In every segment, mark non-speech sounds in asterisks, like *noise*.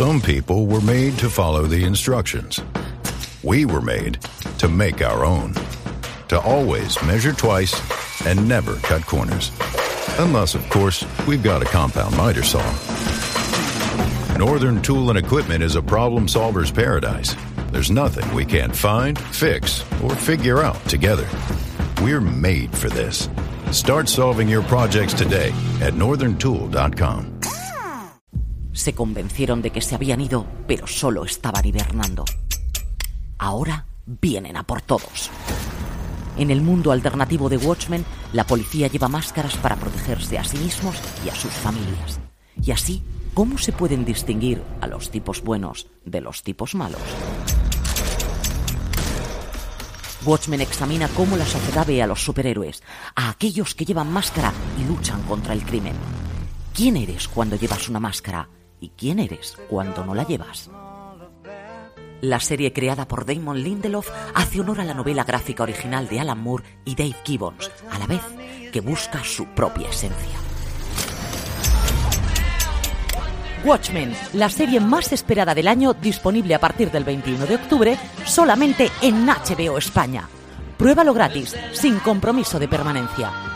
Some people were made to follow the instructions. We were made to make our own. To always measure twice and never cut corners. Unless, of course, we've got a compound miter saw. Northern Tool and Equipment is a problem solver's paradise. There's nothing we can't find, fix, or figure out together. We're made for this. Start solving your projects today at northerntool.com. Se convencieron de que se habían ido, pero solo estaban hibernando. Ahora vienen a por todos. En el mundo alternativo de Watchmen, la policía lleva máscaras para protegerse a sí mismos y a sus familias. Y así, ¿cómo se pueden distinguir a los tipos buenos de los tipos malos? Watchmen examina cómo la sociedad ve a los superhéroes, a aquellos que llevan máscara y luchan contra el crimen. ¿Quién eres cuando llevas una máscara? ¿Y quién eres cuando no la llevas? La serie creada por Damon Lindelof hace honor a la novela gráfica original de Alan Moore y Dave Gibbons, a la vez que busca su propia esencia. Watchmen, la serie más esperada del año, disponible a partir del 21 de octubre, solamente en HBO España. Pruébalo gratis, sin compromiso de permanencia.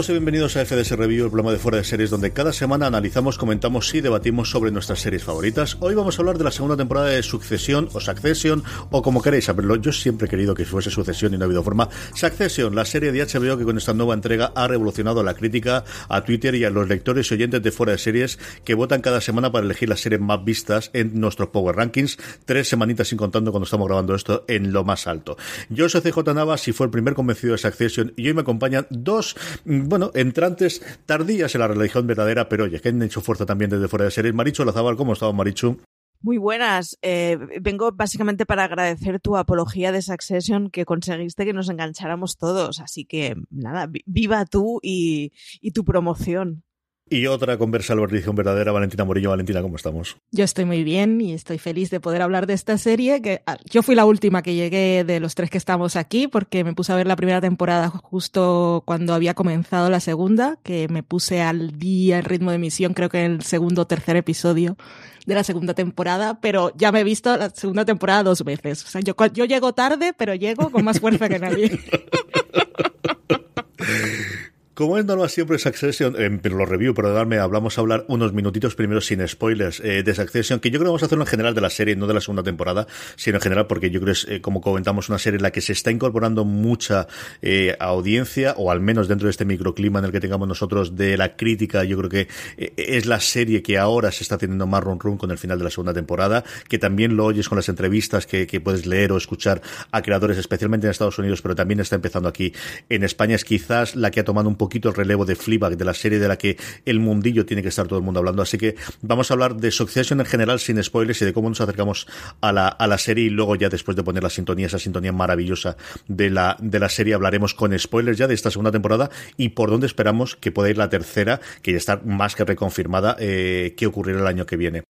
Todos y bienvenidos a FDS Review, el programa de fuera de series donde cada semana analizamos, comentamos y debatimos sobre nuestras series favoritas. Hoy vamos a hablar de la segunda temporada de Succession o Succession o como queréis saberlo. Yo siempre he querido que fuese Sucesión y no ha habido forma. Succession, la serie de HBO que con esta nueva entrega ha revolucionado la crítica a Twitter y a los lectores y oyentes de fuera de series que votan cada semana para elegir las series más vistas en nuestros Power Rankings. Tres semanitas sin contando cuando estamos grabando esto en lo más alto. Yo soy CJ Navas y fue el primer convencido de Succession y hoy me acompañan dos bueno, entrantes tardías en la religión verdadera, pero oye, que han hecho fuerza también desde fuera de series. Marichu Lazabal, ¿cómo estaba Marichu? Muy buenas. Eh, vengo básicamente para agradecer tu apología de Succession que conseguiste que nos engancháramos todos. Así que nada, viva tú y tu promoción. Y otra conversa religión verdadera, Valentina Morillo. Valentina, ¿cómo estamos? Yo estoy muy bien y estoy feliz de poder hablar de esta serie. Que ah, yo fui la última que llegué de los tres que estamos aquí porque me puse a ver la primera temporada justo cuando había comenzado la segunda, que me puse al día en ritmo de emisión, creo que en el segundo o tercer episodio de la segunda temporada, pero ya me he visto la segunda temporada dos veces. O sea, yo, yo llego tarde, pero llego con más fuerza que nadie. *laughs* Como es normal siempre Succession, eh, pero lo review, perdonadme, hablamos a hablar unos minutitos primero sin spoilers eh, de Succession, que yo creo que vamos a hacerlo en general de la serie, no de la segunda temporada, sino en general porque yo creo que es, eh, como comentamos, una serie en la que se está incorporando mucha eh, audiencia, o al menos dentro de este microclima en el que tengamos nosotros de la crítica, yo creo que eh, es la serie que ahora se está teniendo más run run con el final de la segunda temporada, que también lo oyes con las entrevistas que, que puedes leer o escuchar a creadores, especialmente en Estados Unidos, pero también está empezando aquí en España, es quizás la que ha tomado un poquito el relevo de Fleabag, de la serie de la que el mundillo tiene que estar todo el mundo hablando. Así que vamos a hablar de Succession en general sin spoilers y de cómo nos acercamos a la, a la serie y luego ya después de poner la sintonía, esa sintonía maravillosa de la, de la serie, hablaremos con spoilers ya de esta segunda temporada y por dónde esperamos que pueda ir la tercera, que ya está más que reconfirmada, eh, que ocurrirá el año que viene.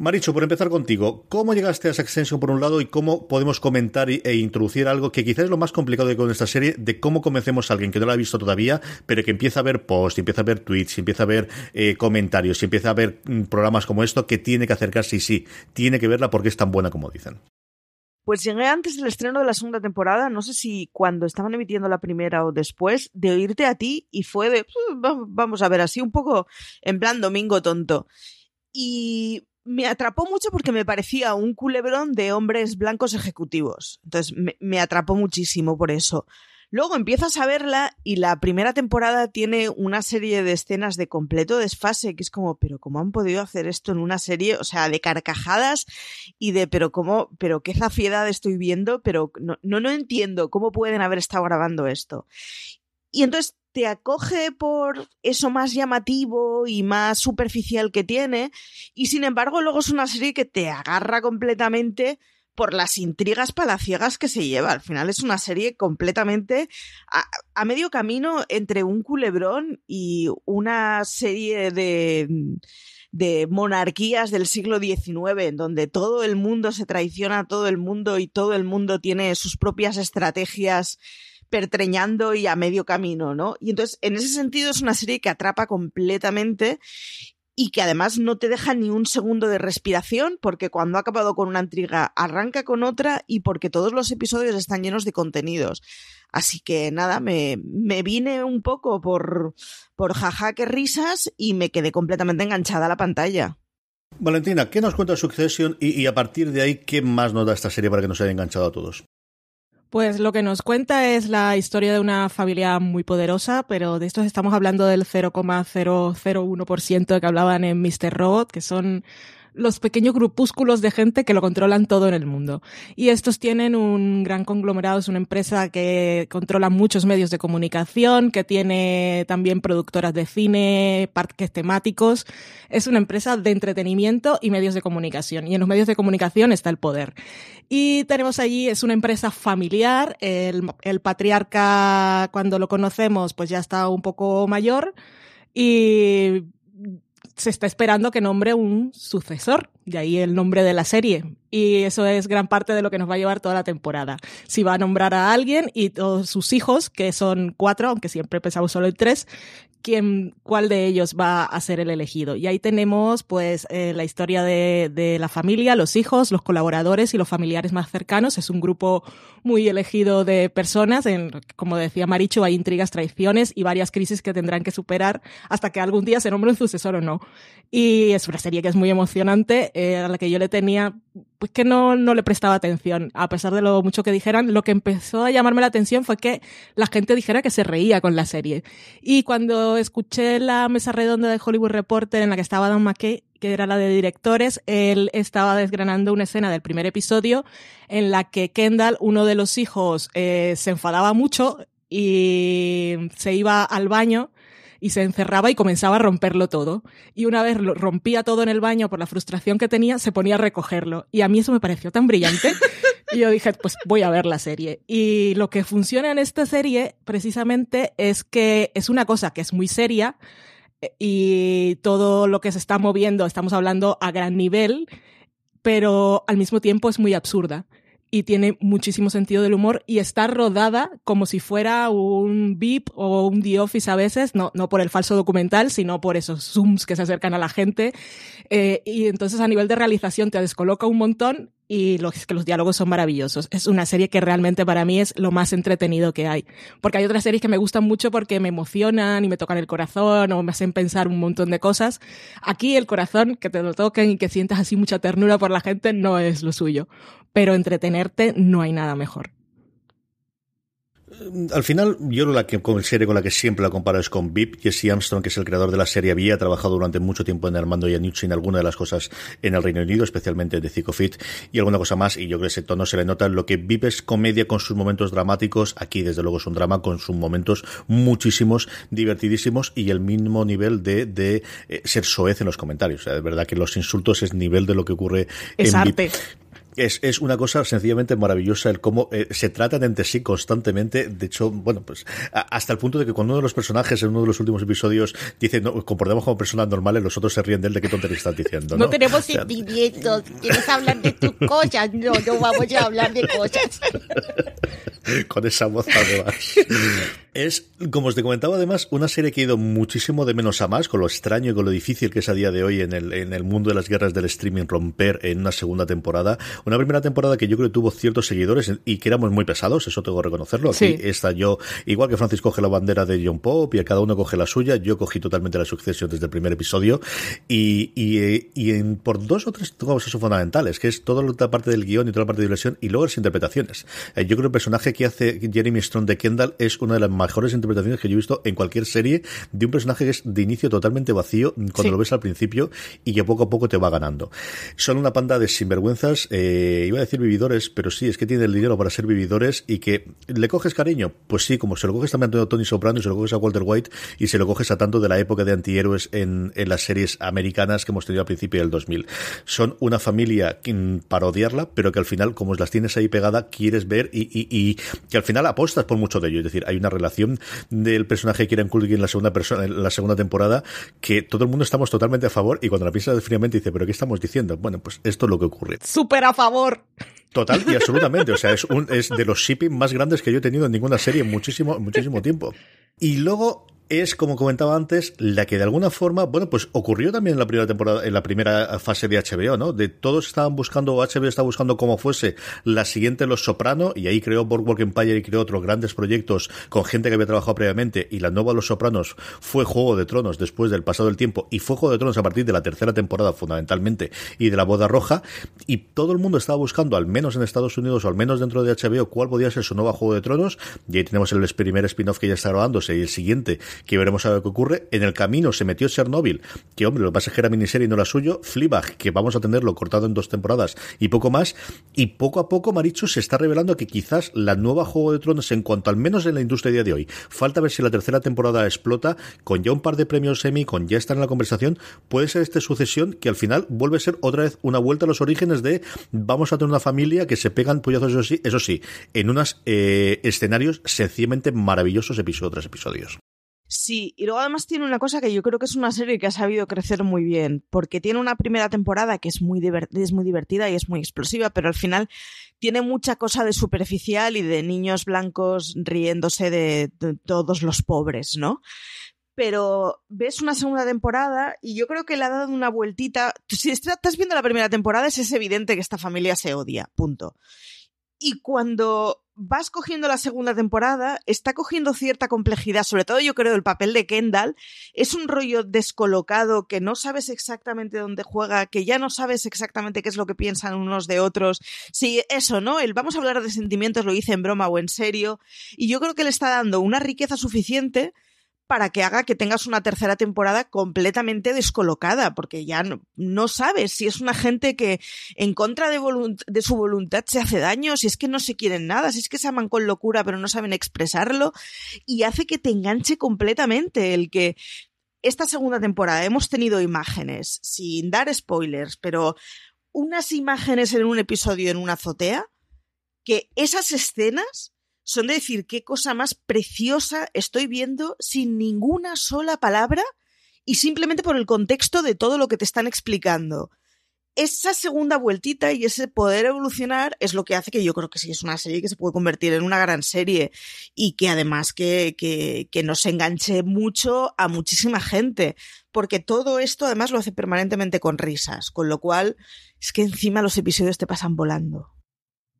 Maricho, por empezar contigo, ¿cómo llegaste a Succession por un lado y cómo podemos comentar e introducir algo que quizás es lo más complicado de con esta serie, de cómo convencemos a alguien que no la ha visto todavía, pero que empieza a ver posts, empieza a ver tweets, empieza a ver eh, comentarios, empieza a ver mm, programas como esto, que tiene que acercarse y sí, tiene que verla porque es tan buena como dicen? Pues llegué antes del estreno de la segunda temporada, no sé si cuando estaban emitiendo la primera o después, de oírte a ti y fue de, vamos a ver, así un poco en plan domingo tonto. Y me atrapó mucho porque me parecía un culebrón de hombres blancos ejecutivos. Entonces me, atrapó muchísimo por eso. Luego empiezas a verla y la primera temporada tiene una serie de escenas de completo desfase, que es como, pero ¿cómo han podido hacer esto en una serie? O sea, de carcajadas y de, pero ¿cómo? Pero qué zafiedad estoy viendo, pero no, no, no entiendo cómo pueden haber estado grabando esto. Y entonces te acoge por eso más llamativo y más superficial que tiene, y sin embargo luego es una serie que te agarra completamente por las intrigas palaciegas que se lleva. Al final es una serie completamente a, medio camino entre un culebrón y una serie de, de monarquías del siglo XIX, en donde todo el mundo se traiciona a todo el mundo y todo el mundo tiene sus propias estrategias pertreñando y a medio camino, ¿no? Y entonces, en ese sentido, es una serie que atrapa completamente y que además no te deja ni un segundo de respiración porque cuando ha acabado con una intriga arranca con otra y porque todos los episodios están llenos de contenidos. Así que nada, me, vine un poco por, por jaja que risas y me quedé completamente enganchada a la pantalla. Valentina, ¿qué nos cuenta Succession y, y a partir de ahí qué más nos da esta serie para que nos haya enganchado a todos? Pues lo que nos cuenta es la historia de una familia muy poderosa, pero de estos estamos hablando del 0,001% que hablaban en Mr. Robot, que son los pequeños grupúsculos de gente que lo controlan todo en el mundo. Y estos tienen un gran conglomerado, es una empresa que controla muchos medios de comunicación, que tiene también productoras de cine, parques temáticos. Es una empresa de entretenimiento y medios de comunicación. Y en los medios de comunicación está el poder. Y tenemos allí, es una empresa familiar, el, patriarca cuando lo conocemos pues ya está un poco mayor y se está esperando que nombre un sucesor, de ahí el nombre de la serie. Y eso es gran parte de lo que nos va a llevar toda la temporada. Si va a nombrar a alguien y todos sus hijos, que son cuatro, aunque siempre pensamos solo en tres, quién, cuál de ellos va a ser el elegido. Y ahí tenemos pues eh, la historia de, de, la familia, los hijos, los colaboradores y los familiares más cercanos. Es un grupo muy elegido de personas. En, como decía Maricho, hay intrigas, traiciones y varias crisis que tendrán que superar hasta que algún día se nombre un sucesor o no. Y es una serie que es muy emocionante, eh, a la que yo le tenía, pues que no, no le prestaba atención. A pesar de lo mucho que dijeran, lo que empezó a llamarme la atención fue que la gente dijera que se reía con la serie. Y cuando escuché la mesa redonda de Hollywood Reporter en la que estaba Dan McKay, que era la de directores, él estaba desgranando una escena del primer episodio en la que Kendall, uno de los hijos, eh, se enfadaba mucho y se iba al baño y se encerraba y comenzaba a romperlo todo. Y una vez lo rompía todo en el baño por la frustración que tenía, se ponía a recogerlo. Y a mí eso me pareció tan brillante. *laughs* Y yo dije, pues voy a ver la serie. Y lo que funciona en esta serie, precisamente, es que es una cosa que es muy seria y todo lo que se está moviendo, estamos hablando a gran nivel, pero al mismo tiempo es muy absurda y tiene muchísimo sentido del humor y está rodada como si fuera un VIP o un The Office a veces, no, no por el falso documental, sino por esos zooms que se acercan a la gente. Eh, y entonces a nivel de realización te descoloca un montón y los, que los diálogos son maravillosos. Es una serie que realmente para mí es lo más entretenido que hay. Porque hay otras series que me gustan mucho porque me emocionan y me tocan el corazón o me hacen pensar un montón de cosas. Aquí el corazón, que te lo toquen y que sientas así mucha ternura por la gente, no es lo suyo. Pero entretenerte no hay nada mejor. Al final, yo la que, con serie con la que siempre la comparo es con VIP. Jesse Armstrong, que es el creador de la serie, había trabajado durante mucho tiempo en Armando y en alguna de las cosas en el Reino Unido, especialmente de Fit y alguna cosa más. Y yo creo que ese tono se le nota. Lo que VIP es comedia con sus momentos dramáticos. Aquí, desde luego, es un drama con sus momentos muchísimos, divertidísimos y el mismo nivel de, de eh, ser soez en los comentarios. O sea, de verdad que los insultos es nivel de lo que ocurre es en arte. VIP es, es una cosa sencillamente maravillosa el cómo eh, se tratan entre sí constantemente. De hecho, bueno, pues hasta el punto de que cuando uno de los personajes en uno de los últimos episodios dice, no, comportamos como personas normales, los otros se ríen de él de qué tontería estás diciendo. No, no tenemos sentimientos. ¿Quieres hablar de tus cosas? No, no vamos a hablar de cosas. *laughs* Con esa voz además. Es, como os te comentaba además, una serie que ha ido muchísimo de menos a más, con lo extraño y con lo difícil que es a día de hoy en el, en el mundo de las guerras del streaming romper en una segunda temporada. Una primera temporada que yo creo que tuvo ciertos seguidores y que éramos muy pesados, eso tengo que reconocerlo. Aquí Sí. está yo, igual que Francis coge la bandera de John Pop y a cada uno coge la suya, yo cogí totalmente la sucesión desde el primer episodio y, y, y en, por dos o tres cosas fundamentales, que es toda la parte del guion y toda la parte de diversión y luego las interpretaciones. Eh, yo creo que el personaje que hace Jeremy Strong de Kendall es una de las mejores interpretaciones que yo he visto en cualquier serie de un personaje que es de inicio totalmente vacío cuando Sí. lo ves al principio y que poco a poco te va ganando. Son una panda de sinvergüenzas, eh, iba a decir vividores, pero sí, es que tiene el dinero para ser vividores y que le coges cariño. Pues sí, como se lo coges también a Tony Soprano y se lo coges a Walter White y se lo coges a tanto de la época de antihéroes en, en las series americanas que hemos tenido al principio del 2000. Son una familia que, para odiarla, pero que al final, como las tienes ahí pegada, quieres ver y, y- y que al final apostas por mucho de ello. Es decir, hay una relación del personaje de Kieran Culkin en la segunda persona, en la segunda temporada, que todo el mundo estamos totalmente a favor y cuando la piensas fríamente dice, pero ¿qué estamos diciendo? Bueno, pues esto es lo que ocurre. Súper a favor. Total y absolutamente. O sea, es, un, es de los shipping más grandes que yo he tenido en ninguna serie en muchísimo, muchísimo tiempo. Y luego es, como comentaba antes, la que de alguna forma, bueno, pues ocurrió también en la primera temporada, en la primera fase de HBO, ¿no? De todos estaban buscando, HBO estaba buscando cómo fuese la siguiente Los Soprano, y ahí creó Boardwalk Empire y creó otros grandes proyectos con gente que había trabajado previamente, y la nueva Los Sopranos fue Juego de Tronos después del pasado del tiempo, y fue Juego de Tronos a partir de la tercera temporada, fundamentalmente, y de la Boda Roja, y todo el mundo estaba buscando, al menos en Estados Unidos, o al menos dentro de HBO, cuál podía ser su nueva Juego de Tronos, y ahí tenemos el primer spin-off que ya está grabándose, y el siguiente, que veremos a ver qué ocurre. En el camino se metió Chernobyl, que hombre, lo que pasa miniserie y no era suyo. Fleabag, que vamos a tenerlo cortado en dos temporadas y poco más. Y poco a poco, Marichu se está revelando que quizás la nueva Juego de Tronos, en cuanto al menos en la industria día de hoy, falta ver si la tercera temporada explota, con ya un par de premios Emmy, con ya estar en la conversación, puede ser esta sucesión que al final vuelve a ser otra vez una vuelta a los orígenes de vamos a tener una familia que se pegan puñazos, eso sí, eso sí, en unos eh, escenarios sencillamente maravillosos episodio tras episodios. Sí, y luego además tiene una cosa que yo creo que es una serie que ha sabido crecer muy bien, porque tiene una primera temporada que es muy, es muy divertida y es muy explosiva, pero al final tiene mucha cosa de superficial y de niños blancos riéndose de, de todos los pobres, ¿no? Pero ves una segunda temporada y yo creo que le ha dado una vueltita. Si estás viendo la primera temporada, es evidente que esta familia se odia, punto. Y cuando vas cogiendo la segunda temporada, está cogiendo cierta complejidad, sobre todo yo creo el papel de Kendall, es un rollo descolocado que no sabes exactamente dónde juega, que ya no sabes exactamente qué es lo que piensan unos de otros. Sí, eso, ¿no? El vamos a hablar de sentimientos, lo hice en broma o en serio, y yo creo que le está dando una riqueza suficiente para que haga que tengas una tercera temporada completamente descolocada, porque ya no, no sabes si es una gente que en contra de, de su voluntad se hace daño, si es que no se quieren nada, si es que se aman con locura pero no saben expresarlo, y hace que te enganche completamente el que esta segunda temporada hemos tenido imágenes, sin dar spoilers, pero unas imágenes en un episodio en una azotea, que esas escenas son de decir qué cosa más preciosa estoy viendo sin ninguna sola palabra y simplemente por el contexto de todo lo que te están explicando. Esa segunda vueltita y ese poder evolucionar es lo que hace que yo creo que sí es una serie que se puede convertir en una gran serie y que además que, que, nos enganche mucho a muchísima gente, porque todo esto además lo hace permanentemente con risas, con lo cual es que encima los episodios te pasan volando.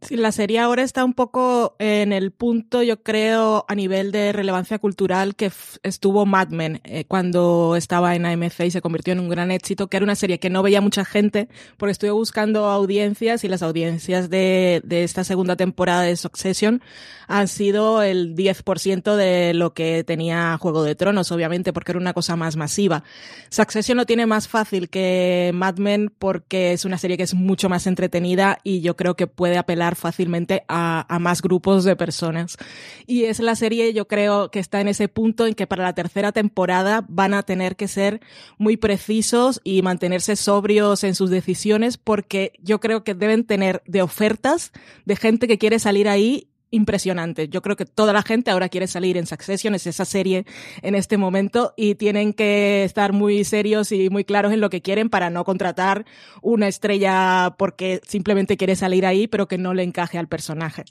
Sí, la serie ahora está un poco en el punto, yo creo, a nivel de relevancia cultural que estuvo Mad Men eh, cuando estaba en AMC y se convirtió en un gran éxito, que era una serie que no veía mucha gente porque estuve buscando audiencias y las audiencias de, de esta segunda temporada de Succession han sido el 10% de lo que tenía Juego de Tronos, obviamente, porque era una cosa más masiva. Succession lo tiene más fácil que Mad Men porque es una serie que es mucho más entretenida y yo creo que puede apelar fácilmente a, a, más grupos de personas. Y es la serie, yo creo, que está en ese punto en que para la tercera temporada van a tener que ser muy precisos y mantenerse sobrios en sus decisiones porque yo creo que deben tener de ofertas de gente que quiere salir ahí impresionante. Yo creo que toda la gente ahora quiere salir en Succession, es esa serie en este momento, y tienen que estar muy serios y muy claros en lo que quieren para no contratar una estrella porque simplemente quiere salir ahí, pero que no le encaje al personaje.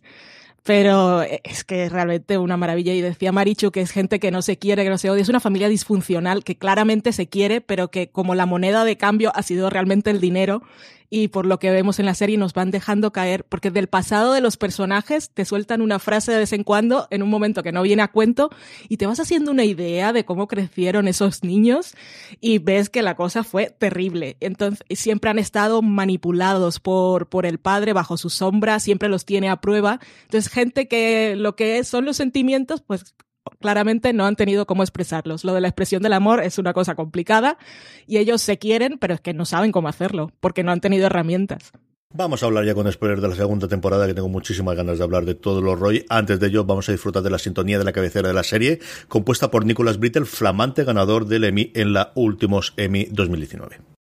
Pero es que es realmente una maravilla. Y decía Marichu que es gente que no se quiere, que no se odia. Es una familia disfuncional que claramente se quiere, pero que como la moneda de cambio ha sido realmente el dinero, y por lo que vemos en la serie nos van dejando caer, porque del pasado de los personajes te sueltan una frase de vez en cuando en un momento que no viene a cuento y te vas haciendo una idea de cómo crecieron esos niños y ves que la cosa fue terrible. Entonces siempre han estado manipulados por, por el padre bajo su sombra, siempre los tiene a prueba. Entonces gente que lo que son los sentimientos, pues claramente no han tenido cómo expresarlos. Lo de la expresión del amor es una cosa complicada y ellos se quieren, pero es que no saben cómo hacerlo, porque no han tenido herramientas. Vamos a hablar ya con spoilers de la segunda temporada, que tengo muchísimas ganas de hablar de todo lo Roy. Antes de ello, vamos a disfrutar de la sintonía de la cabecera de la serie, compuesta por Nicholas Brittle, flamante ganador del Emmy en la últimos Emmy 2019.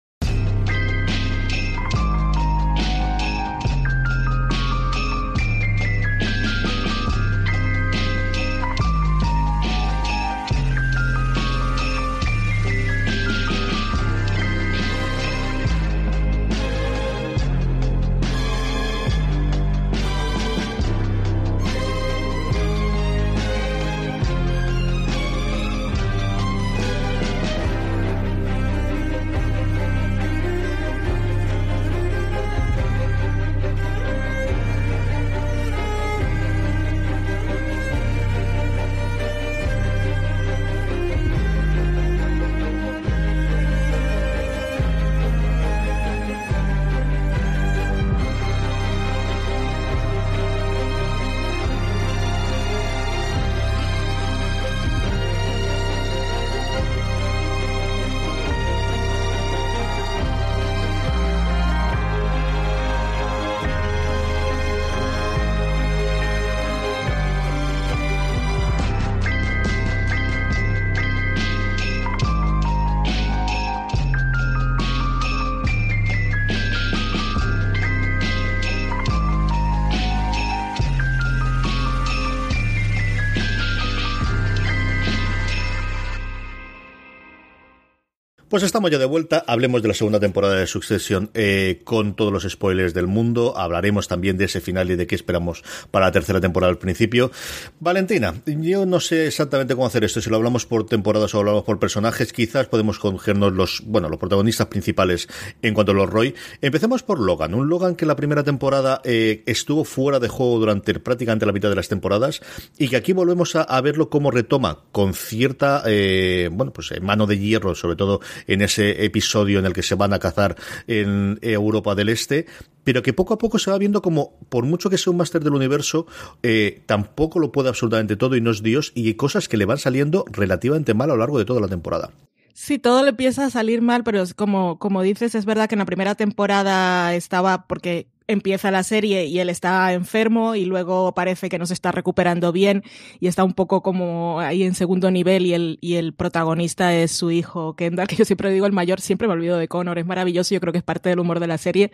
Pues estamos ya de vuelta. Hablemos de la segunda temporada de Succession eh, con todos los spoilers del mundo. Hablaremos también de ese final y de qué esperamos para la tercera temporada al principio. Valentina, yo no sé exactamente cómo hacer esto. Si lo hablamos por temporadas o hablamos por personajes, quizás podemos cogernos los, bueno, los protagonistas principales en cuanto a los Roy. Empecemos por Logan. Un Logan que la primera temporada eh, estuvo fuera de juego durante prácticamente la mitad de las temporadas y que aquí volvemos a, verlo como retoma con cierta, eh, bueno, pues mano de hierro, sobre todo en ese episodio en el que se van a cazar en Europa del Este, pero que poco a poco se va viendo como, por mucho que sea un máster del universo, eh, tampoco lo puede absolutamente todo y no es Dios, y hay cosas que le van saliendo relativamente mal a lo largo de toda la temporada. Sí, todo le empieza a salir mal, pero como, como dices, es verdad que en la primera temporada estaba, porque empieza la serie y él está enfermo y luego parece que no se está recuperando bien y está un poco como ahí en segundo nivel y el, y el protagonista es su hijo Kendall, *laughs* que yo siempre digo el mayor, siempre me olvido de Connor, es maravilloso, yo creo que es parte del humor de la serie.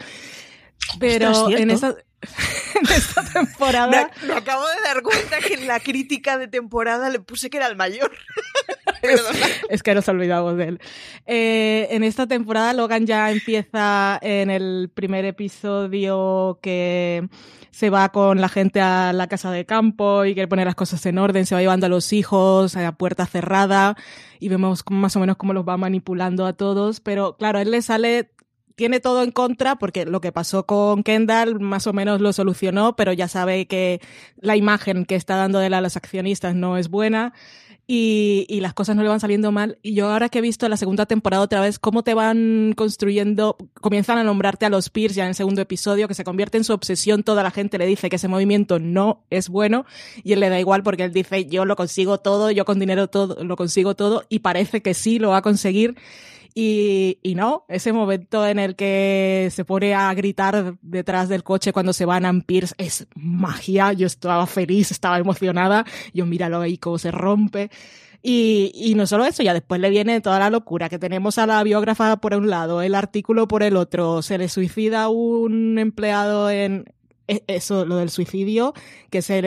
Pero en esta, *laughs* en esta temporada... Me, acabo de dar cuenta que en la crítica de temporada le puse que era el mayor. *laughs* es, que nos olvidamos de él. Eh, en esta temporada Logan ya empieza en el primer episodio que se va con la gente a la casa de campo y quiere poner las cosas en orden, se va llevando a los hijos a la puerta cerrada y vemos más o menos cómo los va manipulando a todos, pero claro, a él le sale tiene todo en contra porque lo que pasó con Kendall más o menos lo solucionó, pero ya sabe que la imagen que está dando de él a los accionistas no es buena y, y, las cosas no le van saliendo mal. Y yo ahora que he visto la segunda temporada otra vez, cómo te van construyendo, comienzan a nombrarte a los Pierce ya en el segundo episodio, que se convierte en su obsesión, toda la gente le dice que ese movimiento no es bueno y él le da igual porque él dice yo lo consigo todo, yo con dinero todo, lo consigo todo y parece que sí lo va a conseguir. Y, no, ese momento en el que se pone a gritar detrás del coche cuando se van a Pierce es magia. Yo estaba feliz, estaba emocionada. Yo míralo ahí cómo se rompe. Y, no solo eso, ya después le viene toda la locura que tenemos a la biógrafa por un lado, el artículo por el otro, se le suicida un empleado en, eso, lo del suicidio, que se...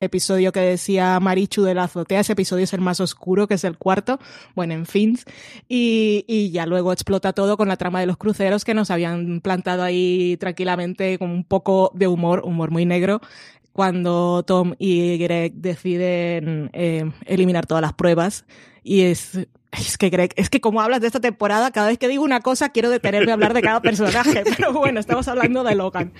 episodio que decía Marichu de la azotea, ese episodio es el más oscuro, que es el cuarto, bueno, en fin, y, y, ya luego explota todo con la trama de los cruceros que nos habían plantado ahí tranquilamente con un poco de humor, humor muy negro, cuando Tom y Greg deciden eh, eliminar todas las pruebas. Y es es que Greg, es que como hablas de esta temporada, cada vez que digo una cosa quiero detenerme a hablar de cada personaje, *laughs* pero bueno, estamos hablando de Logan.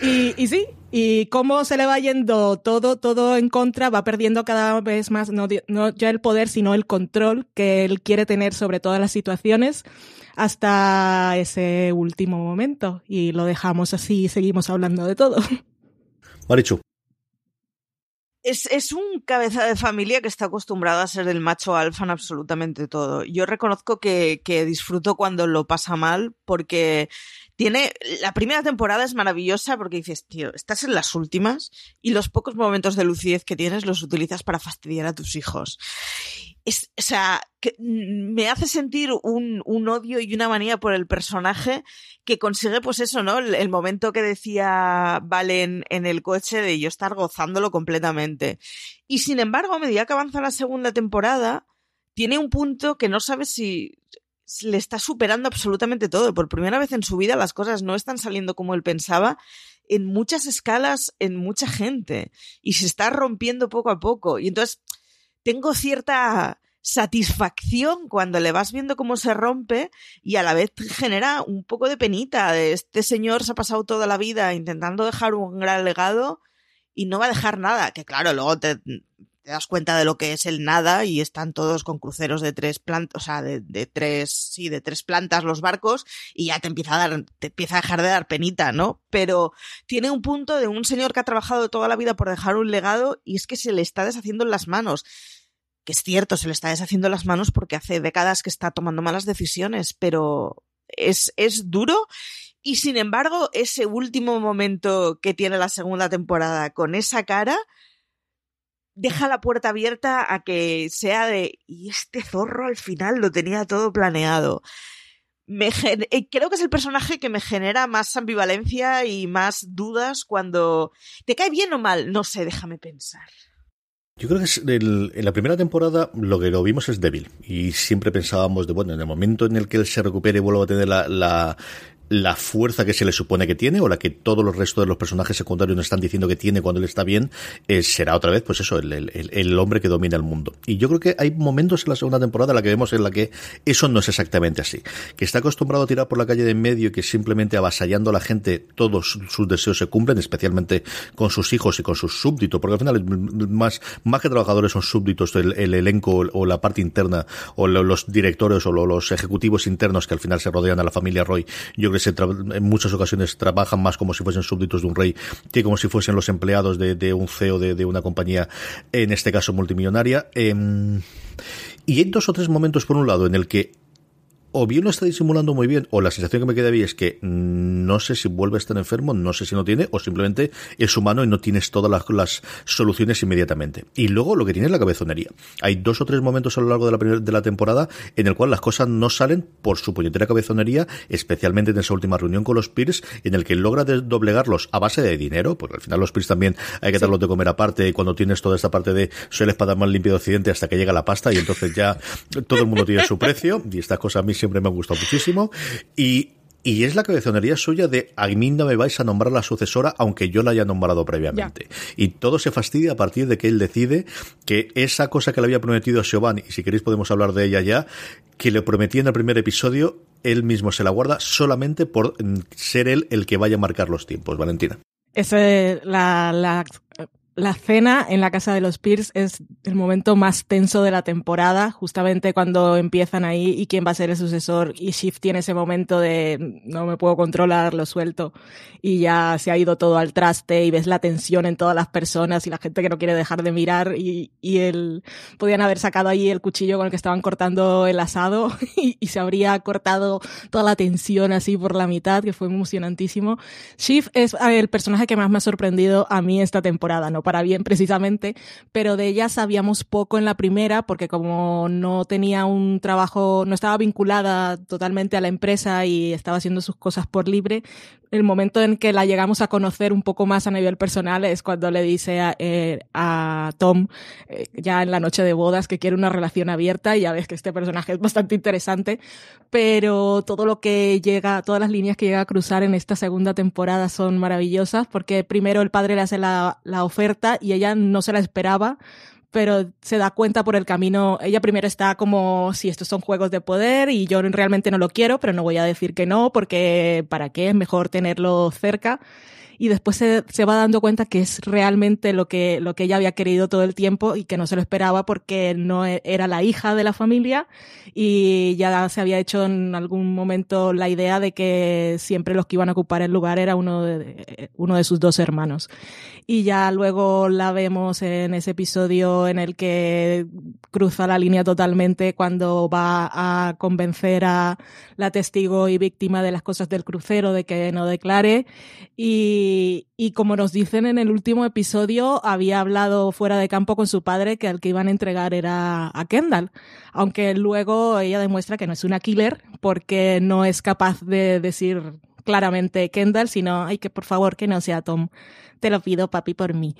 Y, y sí, y cómo se le va yendo todo, todo en contra, va perdiendo cada vez más, no, no ya el poder, sino el control que él quiere tener sobre todas las situaciones hasta ese último momento. Y lo dejamos así y seguimos hablando de todo. Marichu. Es, es, un cabeza de familia que está acostumbrado a ser el macho alfa en absolutamente todo. Yo reconozco que, que disfruto cuando lo pasa mal porque tiene, la primera temporada es maravillosa porque dices, tío, estás en las últimas y los pocos momentos de lucidez que tienes los utilizas para fastidiar a tus hijos. Es, o sea, me hace sentir un, un, odio y una manía por el personaje que consigue, pues eso, ¿no? El, el momento que decía Valen en el coche de yo estar gozándolo completamente. Y sin embargo, a medida que avanza la segunda temporada, tiene un punto que no sabes si le está superando absolutamente todo. Por primera vez en su vida las cosas no están saliendo como él pensaba en muchas escalas, en mucha gente. Y se está rompiendo poco a poco. Y entonces tengo cierta satisfacción cuando le vas viendo cómo se rompe y a la vez genera un poco de penita de este señor se ha pasado toda la vida intentando dejar un gran legado y no va a dejar nada, que claro, luego te, te das cuenta de lo que es el nada y están todos con cruceros de tres plantas, o sea, de, de, tres, sí, de tres plantas los barcos y ya te empieza a dar, te empieza a dejar de dar penita, ¿no? Pero tiene un punto de un señor que ha trabajado toda la vida por dejar un legado y es que se le está deshaciendo en las manos. Que es cierto, se le está deshaciendo en las manos porque hace décadas que está tomando malas decisiones, pero es, es duro y sin embargo, ese último momento que tiene la segunda temporada con esa cara, deja la puerta abierta a que sea de y este zorro al final lo tenía todo planeado. Me eh, creo que es el personaje que me genera más ambivalencia y más dudas cuando te cae bien o mal, no sé, déjame pensar. Yo creo que es el, en la primera temporada lo que lo vimos es débil y siempre pensábamos de bueno en el momento en el que él se recupere y vuelva a tener la, la la fuerza que se le supone que tiene o la que todos los restos de los personajes secundarios nos están diciendo que tiene cuando él está bien, eh, será otra vez, pues eso, el, el, hombre que domina el mundo. Y yo creo que hay momentos en la segunda temporada en la que vemos en la que eso no es exactamente así. Que está acostumbrado a tirar por la calle de en medio y que simplemente avasallando a la gente todos sus deseos se cumplen, especialmente con sus hijos y con sus súbditos, porque al final más, más que trabajadores son súbditos el, el elenco o la parte interna o los directores o los ejecutivos internos que al final se rodean a la familia Roy. Yo creo en muchas ocasiones trabajan más como si fuesen súbditos de un rey que como si fuesen los empleados de, un CEO de, una compañía, en este caso multimillonaria. Eh, y hay dos o tres momentos, por un lado, en el que o bien lo está disimulando muy bien, o la sensación que me queda ahí es que no sé si vuelve a estar enfermo, no sé si no tiene, o simplemente es humano y no tienes todas las, las soluciones inmediatamente. Y luego lo que tiene es la cabezonería. Hay dos o tres momentos a lo largo de la, primera, de la temporada en el cual las cosas no salen por su puñetera cabezonería, especialmente en esa última reunión con los Peers, en el que logra doblegarlos a base de dinero, porque al final los Peers también hay que darlos de comer aparte, y cuando tienes toda esta parte de soy el espada más limpio de Occidente hasta que llega la pasta, y entonces ya todo el mundo tiene su precio, y estas cosas a mí siempre me ha gustado muchísimo. Y, y es la cabezonería suya de a mí no me vais a nombrar la sucesora aunque yo la haya nombrado previamente. Y todo se fastidia a partir de que él decide que esa cosa que le había prometido a Siobhan, y si queréis podemos hablar de ella ya, que le prometí en el primer episodio, él mismo se la guarda solamente por ser él el que vaya a marcar los tiempos, Valentina. Es la, la la cena en la casa de los Pierce es el momento más tenso de la temporada, justamente cuando empiezan ahí y quién va a ser el sucesor y Shift tiene ese momento de no me puedo controlar, lo suelto y ya se ha ido todo al traste y ves la tensión en todas las personas y la gente que no quiere dejar de mirar y, y el, podían haber sacado ahí el cuchillo con el que estaban cortando el asado *laughs* y, se habría cortado toda la tensión así por la mitad, que fue emocionantísimo. Shift es el personaje que más me ha sorprendido a mí esta temporada, ¿no? para bien precisamente, pero de ella sabíamos poco en la primera porque como no tenía un trabajo, no estaba vinculada totalmente a la empresa y estaba haciendo sus cosas por libre, el momento en que la llegamos a conocer un poco más a nivel personal es cuando le dice a, eh, Tom, eh, ya en la noche de bodas, que quiere una relación abierta y ya ves que este personaje es bastante interesante, pero todo lo que llega, todas las líneas que llega a cruzar en esta segunda temporada son maravillosas porque primero el padre le hace la, la oferta y ella no se la esperaba pero se da cuenta por el camino. Ella primero está como si estos son juegos de poder y yo realmente no lo quiero, pero no voy a decir que no, porque para qué es mejor tenerlo cerca y después se, se, va dando cuenta que es realmente lo que, lo que ella había querido todo el tiempo y que no se lo esperaba porque no e, era la hija de la familia y ya se había hecho en algún momento la idea de que siempre los que iban a ocupar el lugar era uno de, uno de sus dos hermanos. Y ya luego la vemos en ese episodio en el que cruza la línea totalmente cuando va a convencer a la testigo y víctima de las cosas del crucero de que no declare y y, como nos dicen en el último episodio, había hablado fuera de campo con su padre que al que iban a entregar era a Kendall. Aunque luego ella demuestra que no es una killer porque no es capaz de decir claramente Kendall, sino, ay, que por favor que no sea Tom. Te lo pido, papi, por mí.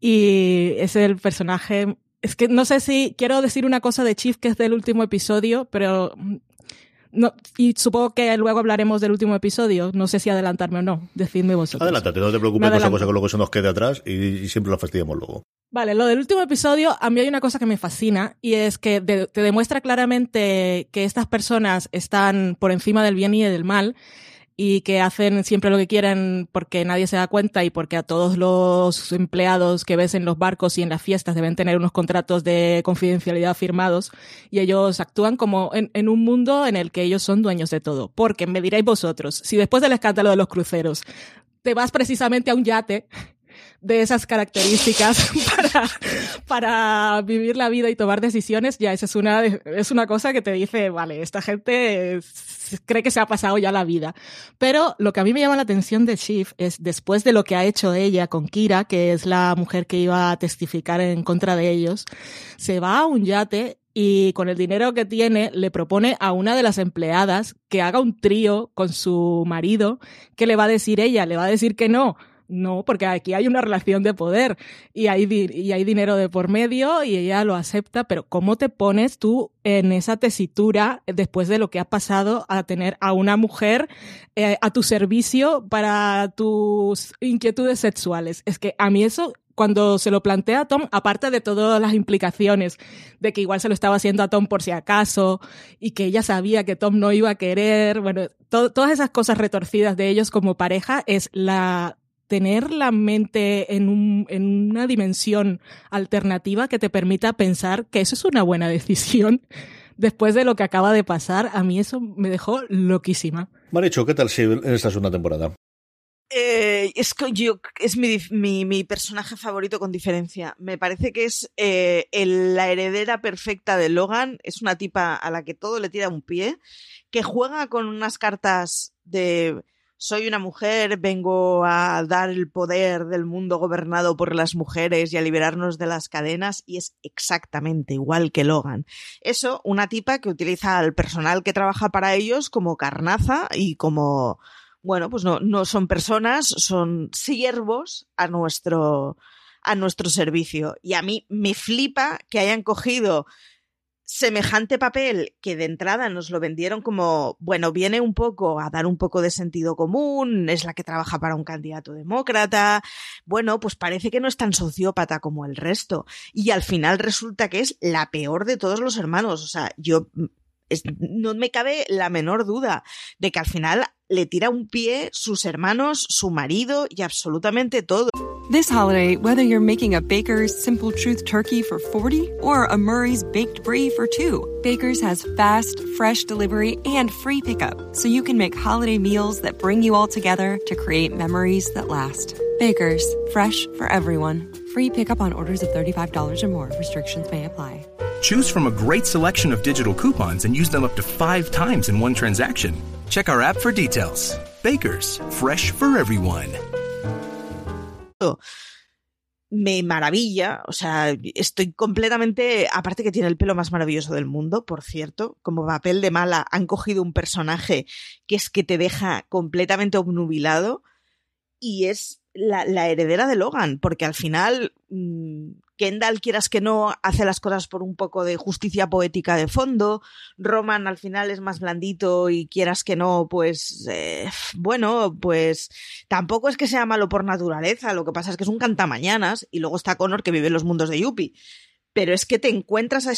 Y es el personaje es que no sé si quiero decir una cosa de Chief que es del último episodio, pero no, y supongo que luego hablaremos del último episodio. No sé si adelantarme o no. Decidme vosotros. Adelántate, no te preocupes por esa cosa que luego se nos quede atrás y, y, siempre lo fastidiamos luego. Vale, lo del último episodio, a mí hay una cosa que me fascina y es que de, te demuestra claramente que estas personas están por encima del bien y del mal y que hacen siempre lo que quieren porque nadie se da cuenta y porque a todos los empleados que ves en los barcos y en las fiestas deben tener unos contratos de confidencialidad firmados y ellos actúan como en, en un mundo en el que ellos son dueños de todo. Porque me diréis vosotros, si después del escándalo de los cruceros te vas precisamente a un yate de esas características *laughs* para, para vivir la vida y tomar decisiones, ya esa es una, es una cosa que te dice, vale, esta gente cree que se ha pasado ya la vida. Pero lo que a mí me llama la atención de Shiv es después de lo que ha hecho ella con Kira, que es la mujer que iba a testificar en contra de ellos, se va a un yate y con el dinero que tiene le propone a una de las empleadas que haga un trío con su marido, que le va a decir ella, le va a decir que no, no, porque aquí hay una relación de poder y hay, y hay dinero de por medio y ella lo acepta, pero ¿cómo te pones tú en esa tesitura después de lo que ha pasado a tener a una mujer eh, a tu servicio para tus inquietudes sexuales? Es que a mí eso cuando se lo plantea a Tom, aparte de todas las implicaciones de que igual se lo estaba haciendo a Tom por si acaso y que ella sabía que Tom no iba a querer, bueno, todas esas cosas retorcidas de ellos como pareja es la tener la mente en, un, en una dimensión alternativa que te permita pensar que eso es una buena *laughs* decisión después de lo que acaba de pasar, a mí eso me dejó loquísima. Maricho, ¿qué tal si en esta segunda temporada? Eh, es, yo, es mi, mi, mi, personaje favorito con diferencia. Me parece que es eh, el, la heredera perfecta de Logan. Es una tipa a la que todo le tira un pie, que juega con unas cartas de soy una mujer, vengo a dar el poder del mundo gobernado por las mujeres y a liberarnos de las cadenas y es exactamente igual que Logan. Eso, una tipa que utiliza al personal que trabaja para ellos como carnaza y como, bueno, pues no, no son personas, son siervos a nuestro, a nuestro servicio. Y a mí me flipa que hayan cogido semejante papel que de entrada nos lo vendieron como, bueno, viene un poco a dar un poco de sentido común, es la que trabaja para un candidato demócrata, bueno, pues parece que no es tan sociópata como el resto. Y al final resulta que es la peor de todos los hermanos. O sea, yo es, no me cabe la menor duda de que al final le tira un pie sus hermanos, su marido y absolutamente todo. This holiday, whether you're making a Baker's Simple Truth turkey for 40 or a Murray's Baked Brie for 2, Baker's has fast, fresh delivery and free pickup, so you can make holiday meals that bring you all together to create memories that last. Baker's, fresh for everyone. Free pickup on orders of $35 or more. Restrictions may apply. Choose from a great selection of digital coupons and use them up to five times in one transaction. Check our app for details. Bakers, fresh for everyone. me maravilla, o sea, estoy completamente, aparte que tiene el pelo más maravilloso del mundo, por cierto, como papel de mala han cogido un personaje que es que te deja completamente obnubilado y es la, heredera de Logan, porque al final mmm, Kendall, quieras que no, hace las cosas por un poco de justicia poética de fondo. Roman al final es más blandito y quieras que no, pues eh, bueno, pues tampoco es que sea malo por naturaleza. Lo que pasa es que es un cantamañanas y luego está Connor que vive en los mundos de Yuppie. Pero es que te encuentras a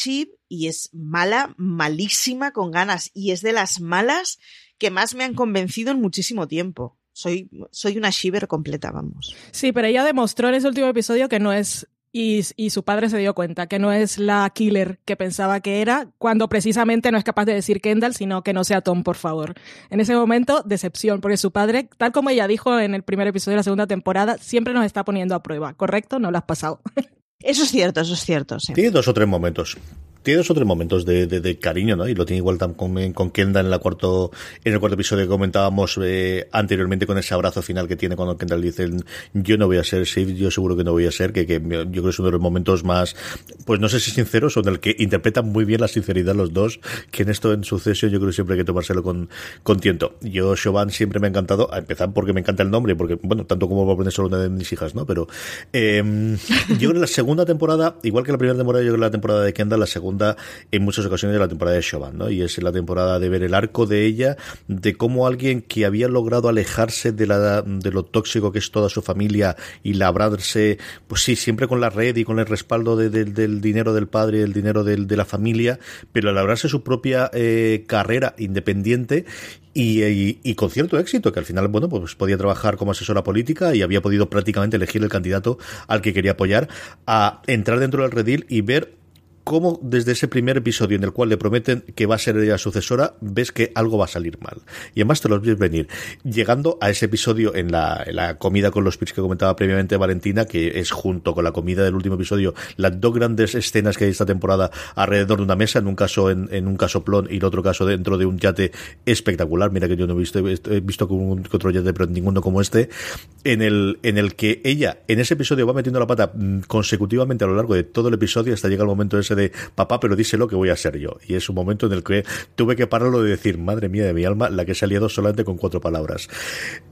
y es mala, malísima, con ganas. Y es de las malas que más me han convencido en muchísimo tiempo. Soy, soy una Shiver completa, vamos. Sí, pero ella demostró en ese último episodio que no es y, y, su padre se dio cuenta que no es la killer que pensaba que era, cuando precisamente no es capaz de decir Kendall, sino que no sea Tom, por favor. En ese momento, decepción, porque su padre, tal como ella dijo en el primer episodio de la segunda temporada, siempre nos está poniendo a prueba, ¿correcto? No lo has pasado. *laughs* Eso es cierto, eso es cierto. Sí. Tiene dos o tres momentos tiene dos o tres momentos de, de, de, cariño, ¿no? Y lo tiene igual con, con Kendall en, la cuarto, en el cuarto episodio que comentábamos eh, anteriormente con ese abrazo final que tiene cuando Kendall dice yo no voy a ser Shiv, yo seguro que no voy a ser, que, que yo creo que es uno de los momentos más, pues no sé si sinceros o en el que interpretan muy bien la sinceridad los dos, que en esto en suceso yo creo que siempre hay que tomárselo con, con tiento. Yo, Siobhan, siempre me ha encantado, a empezar porque me encanta el nombre, porque, bueno, tanto como va a aprender solo una de mis hijas, ¿no? Pero eh, yo creo que la segunda temporada, igual que la primera temporada, yo creo que la temporada de Kendall, la segunda en muchas ocasiones de la temporada de Chauvin, ¿no? Y es la temporada de ver el arco de ella, de cómo alguien que había logrado alejarse de, la, de lo tóxico que es toda su familia y labrarse, pues sí, siempre con la red y con el respaldo de, de, del dinero del padre y el dinero de, de la familia, pero labrarse su propia eh, carrera independiente y, y, con cierto éxito, que al final, bueno, pues podía trabajar como asesora política y había podido prácticamente elegir el candidato al que quería apoyar, a entrar dentro del redil y ver cómo desde ese primer episodio en el cual le prometen que va a ser ella sucesora, ves que algo va a salir mal. Y además te lo ves venir. Llegando a ese episodio en la, comida con los pits que comentaba previamente Valentina, que es junto con la comida del último episodio, las dos grandes escenas que hay esta temporada alrededor de una mesa, en un caso en, en un casoplón y en otro caso dentro de un yate espectacular. Mira que yo no he visto, he visto con otro yate, pero ninguno como este, en el, en el que ella en ese episodio va metiendo la pata mm, consecutivamente a lo largo de todo el episodio hasta llega el momento ese de papá, pero díselo que voy a ser yo. Y es un momento en el que tuve que pararlo de decir, madre mía de mi alma, la que se ha liado solamente con cuatro palabras.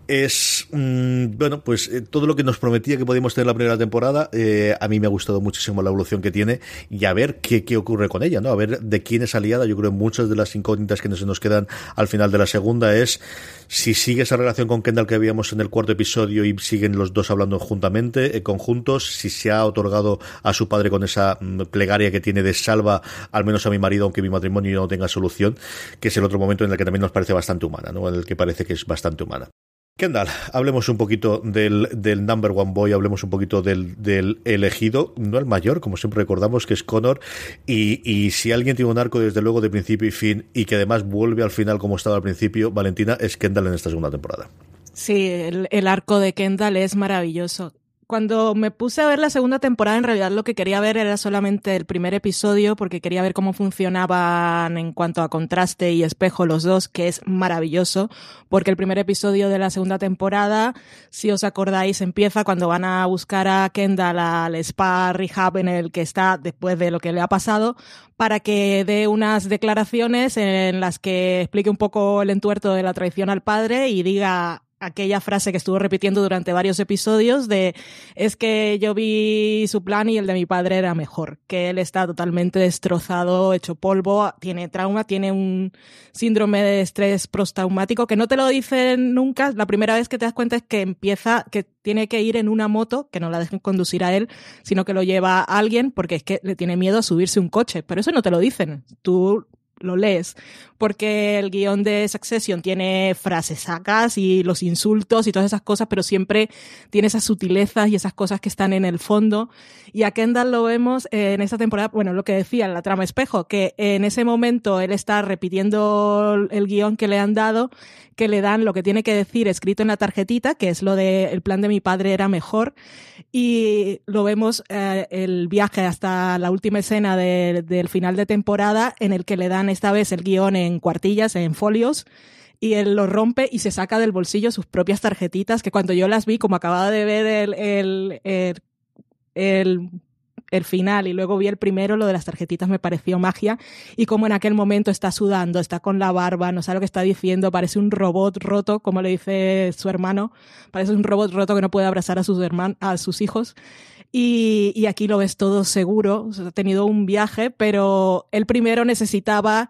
Es, mmm, bueno, pues eh, todo lo que nos prometía que podíamos tener la primera temporada, eh, a mí me ha gustado muchísimo la evolución que tiene y a ver qué, qué ocurre con ella, ¿no? A ver de quién es aliada. Yo creo que muchas de las incógnitas que nos, nos quedan al final de la segunda es si sigue esa relación con Kendall que habíamos en el cuarto episodio y siguen los dos hablando juntamente, eh, conjuntos, si se ha otorgado a su padre con esa mm, plegaria que tiene de salva al menos a mi marido aunque mi matrimonio no tenga solución, que es el otro momento en el que también nos parece bastante humana, ¿no? En el que parece que es bastante humana. Kendall, hablemos un poquito del, del number one boy, hablemos un poquito del, del, elegido, no el mayor, como siempre recordamos, que es Connor, y, y, si alguien tiene un arco desde luego de principio y fin, y que además vuelve al final como estaba al principio, Valentina, es Kendall en esta segunda temporada. Sí, el, el arco de Kendall es maravilloso cuando me puse a ver la segunda temporada, en realidad lo que quería ver era solamente el primer episodio, porque quería ver cómo funcionaban en cuanto a contraste y espejo los dos, que es maravilloso, porque el primer episodio de la segunda temporada, si os acordáis, empieza cuando van a buscar a Kendall al spa rehab en el que está después de lo que le ha pasado, para que dé unas declaraciones en las que explique un poco el entuerto de la traición al padre y diga aquella frase que estuvo repitiendo durante varios episodios de es que yo vi su plan y el de mi padre era mejor, que él está totalmente destrozado, hecho polvo, tiene trauma, tiene un síndrome de estrés postraumático que no te lo dicen nunca, la primera vez que te das cuenta es que empieza, que tiene que ir en una moto, que no la dejen conducir a él, sino que lo lleva a alguien porque es que le tiene miedo a subirse un coche, pero eso no te lo dicen, tú lo lees, porque el guion de Succession tiene frases sacas y los insultos y todas esas cosas, pero siempre tiene esas sutilezas y esas cosas que están en el fondo. Y a Kendall lo vemos en esta temporada, bueno, lo que decía en la trama espejo, que en ese momento él está repitiendo el guion que le han dado, que le dan lo que tiene que decir escrito en la tarjetita, que es lo de el plan de mi padre era mejor, y lo vemos eh, el viaje hasta la última escena del final de temporada en el que le dan esta vez el guion en cuartillas, en folios, y él lo rompe y se saca del bolsillo sus propias tarjetitas, que cuando yo las vi, como acababa de ver el, el, el, el final y luego vi el primero, lo de las tarjetitas me pareció magia y como en aquel momento está sudando, está con la barba, no sabe lo que está diciendo, parece un robot roto, como le dice su hermano, parece un robot roto que no puede abrazar a sus hermanos, a sus hijos. Y, y aquí lo ves todo seguro, ha tenido un viaje, pero el primero necesitaba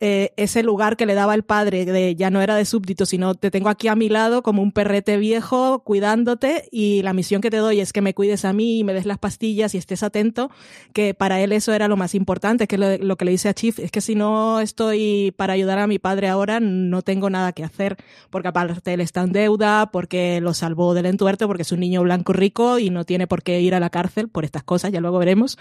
eh, ese lugar que le daba el padre, de ya no era de súbdito, sino te tengo aquí a mi lado como un perrete viejo cuidándote y la misión que te doy es que me cuides a mí y me des las pastillas y estés atento, que para él eso era lo más importante, que lo, lo que le dice a Chief, es que si no estoy para ayudar a mi padre ahora, no tengo nada que hacer, porque aparte él está en deuda, porque lo salvó del entuerto, porque es un niño blanco rico y no tiene por qué ir a la cárcel por estas cosas, ya luego veremos.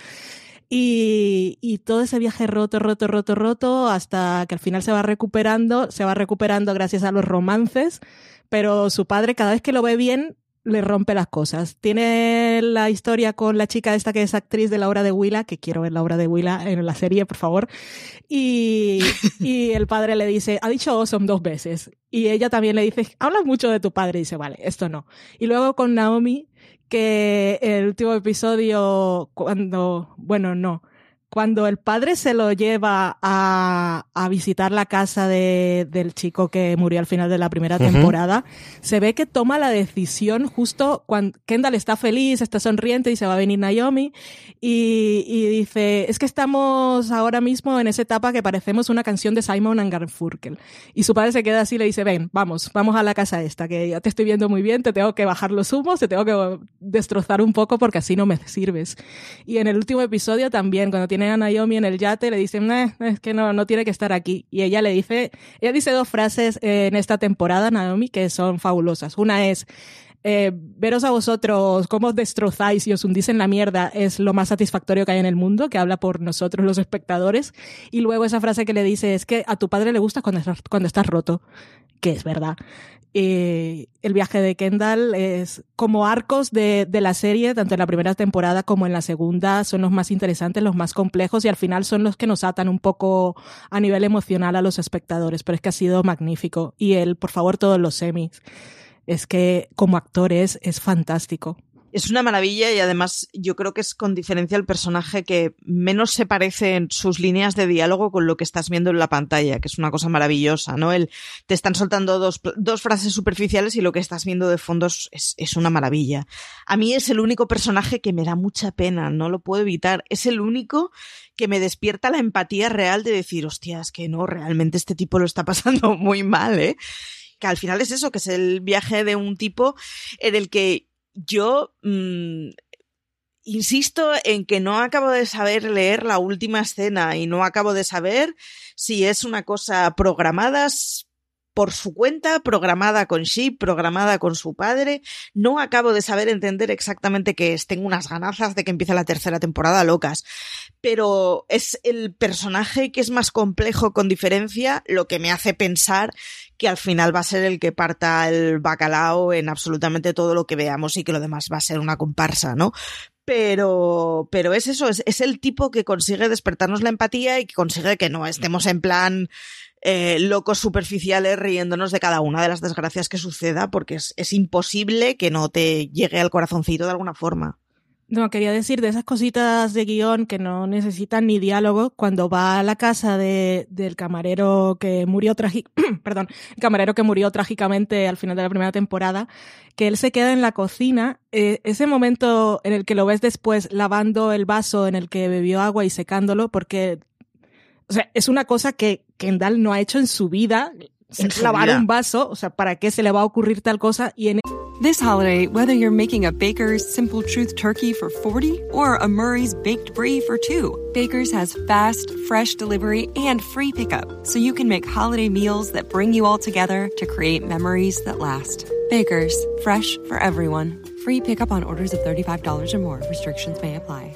Y, y, todo ese viaje roto, roto, roto, roto, hasta que al final se va recuperando, se va recuperando gracias a los romances, pero su padre cada vez que lo ve bien le rompe las cosas. Tiene la historia con la chica esta que es actriz de la obra de Willa, que quiero ver la obra de Willa en la serie, por favor. Y, *laughs* y el padre le dice, ha dicho awesome dos veces. Y ella también le dice, hablas mucho de tu padre. Y dice, vale, esto no. Y luego con Naomi, que el último episodio, cuando, bueno, no, cuando el padre se lo lleva a, a visitar la casa de, del chico que murió al final de la primera temporada, se ve que toma la decisión justo cuando Kendall está feliz, está sonriente y se va a venir Naomi y, y dice, es que estamos ahora mismo en esa etapa que parecemos una canción de Simon and Garfunkel. Y su padre se queda así y le dice, ven, vamos, vamos a la casa esta, que ya te estoy viendo muy bien, te tengo que bajar los humos, te tengo que destrozar un poco porque así no me sirves. Y en el último episodio también, cuando tiene a Naomi en el yate, le dicen, eh, es que no, no tiene que estar aquí. Y ella le dice, ella dice dos frases en esta temporada, Naomi, que son fabulosas. Una es, eh, veros a vosotros cómo os destrozáis y os hundís en la mierda es lo más satisfactorio que hay en el mundo, que habla por nosotros los espectadores. Y luego esa frase que le dice es que a tu padre le gusta cuando estás, cuando estás roto, que es verdad. El viaje de Kendall es como arcos de, la serie, tanto en la primera temporada como en la segunda, son los más interesantes, los más complejos y al final son los que nos atan un poco a nivel emocional a los espectadores, pero es que ha sido magnífico. Y él, por favor, todos los semis. Es que como actor es, es fantástico. Es una maravilla y además yo creo que es con diferencia el personaje que menos se parece en sus líneas de diálogo con lo que estás viendo en la pantalla, que es una cosa maravillosa, ¿no? El, te están soltando dos, dos frases superficiales y lo que estás viendo de fondo es, es, una maravilla. A mí es el único personaje que me da mucha pena, no lo puedo evitar. Es el único que me despierta la empatía real de decir, hostias, que no, realmente este tipo lo está pasando *laughs* muy mal, ¿eh? Que al final es eso, que es el viaje de un tipo en el que yo mmm, insisto en que no acabo de saber leer la última escena y no acabo de saber si es una cosa programada por su cuenta, programada con Sheep, programada con su padre. No acabo de saber entender exactamente qué es. Tengo unas ganazas de que empiece la tercera temporada locas. Pero es el personaje que es más complejo con diferencia lo que me hace pensar que al final va a ser el que parta el bacalao en absolutamente todo lo que veamos y que lo demás va a ser una comparsa, ¿no? Pero, pero es eso, es, es el tipo que consigue despertarnos la empatía y que consigue que no estemos en plan eh, locos superficiales riéndonos de cada una de las desgracias que suceda, porque es, es imposible que no te llegue al corazoncito de alguna forma. No, quería decir de esas cositas de guion que no necesitan ni diálogo, cuando va a la casa de, del camarero que murió *clears throat* perdón, camarero que murió trágicamente al final de la primera temporada, que él se queda en la cocina, eh, ese momento en el que lo ves después lavando el vaso en el que bebió agua y secándolo, porque, o sea, es una cosa que Kendall no ha hecho en su vida, lavar un vaso, o sea, ¿para qué se le va a ocurrir tal cosa? Y en This holiday, whether you're making a Baker's Simple Truth turkey for 40 or a Murray's Baked Brie for 2, Baker's has fast, fresh delivery and free pickup, so you can make holiday meals that bring you all together to create memories that last. Baker's, fresh for everyone. Free pickup on orders of $35 or more. Restrictions may apply.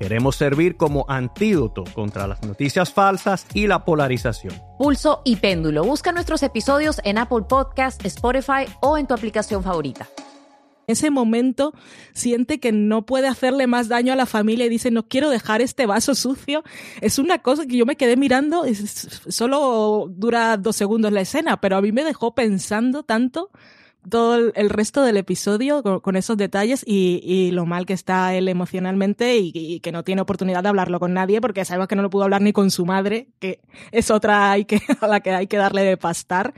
Queremos servir como antídoto contra las noticias falsas y la polarización. Pulso y Péndulo. Busca nuestros episodios en Apple Podcast, Spotify o en tu aplicación favorita ese momento siente que no puede hacerle más daño a la familia y dice, no quiero dejar este vaso sucio. Es una cosa que yo me quedé mirando, solo dura dos segundos la escena, pero a mí me dejó pensando tanto todo el resto del episodio con, esos detalles y, lo mal que está él emocionalmente y, que no tiene oportunidad de hablarlo con nadie porque sabemos que no lo pudo hablar ni con su madre, que es otra hay que, *laughs* a la que hay que darle de pastar.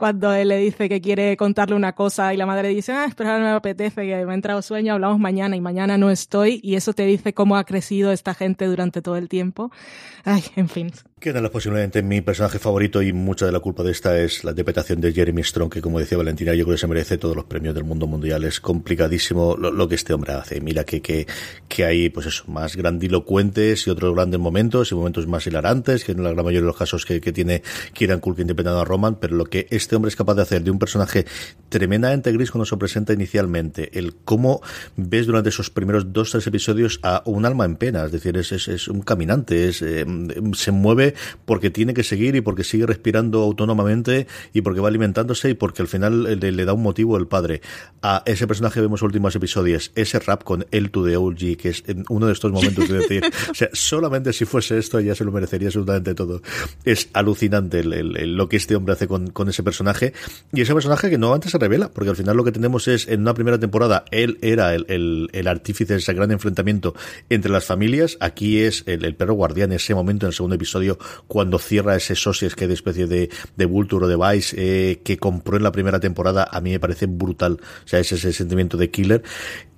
Cuando él le dice que quiere contarle una cosa y la madre dice, ah, espera, no me apetece, que me ha entrado sueño, hablamos mañana y mañana no estoy y eso te dice cómo ha crecido esta gente durante todo el tiempo. Ay, en fin. Queda posiblemente mi personaje favorito y mucha de la culpa de esta es la interpretación de Jeremy Strong, que como decía Valentina, yo creo que se merece todos los premios del mundo mundial. Es complicadísimo lo, que este hombre hace. Mira que, que, que, hay, pues eso, más grandilocuentes y otros grandes momentos y momentos más hilarantes, que en la gran mayoría de los casos que, que tiene Kieran Culkin interpretando a Roman, pero lo que este hombre es capaz de hacer de un personaje tremendamente gris cuando se presenta inicialmente, el cómo ves durante esos primeros dos, tres episodios a un alma en pena, es decir, es, es, un caminante, es, eh, se mueve porque tiene que seguir y porque sigue respirando autónomamente y porque va alimentándose y porque al final le, da un motivo el padre. A ese personaje vemos últimos episodios, ese rap con el to the OG, que es uno de estos momentos de decir, *laughs* o sea, solamente si fuese esto ya se lo merecería absolutamente todo. Es alucinante lo que este hombre hace con, ese personaje y ese personaje que no antes se revela, porque al final lo que tenemos es en una primera temporada él era el, el, artífice de ese gran enfrentamiento entre las familias, aquí es el, perro guardián ese momento en el segundo episodio cuando cierra ese Socios que de especie de, de Vulture o de Vice eh, que compró en la primera temporada, a mí me parece brutal. O sea, es ese sentimiento de killer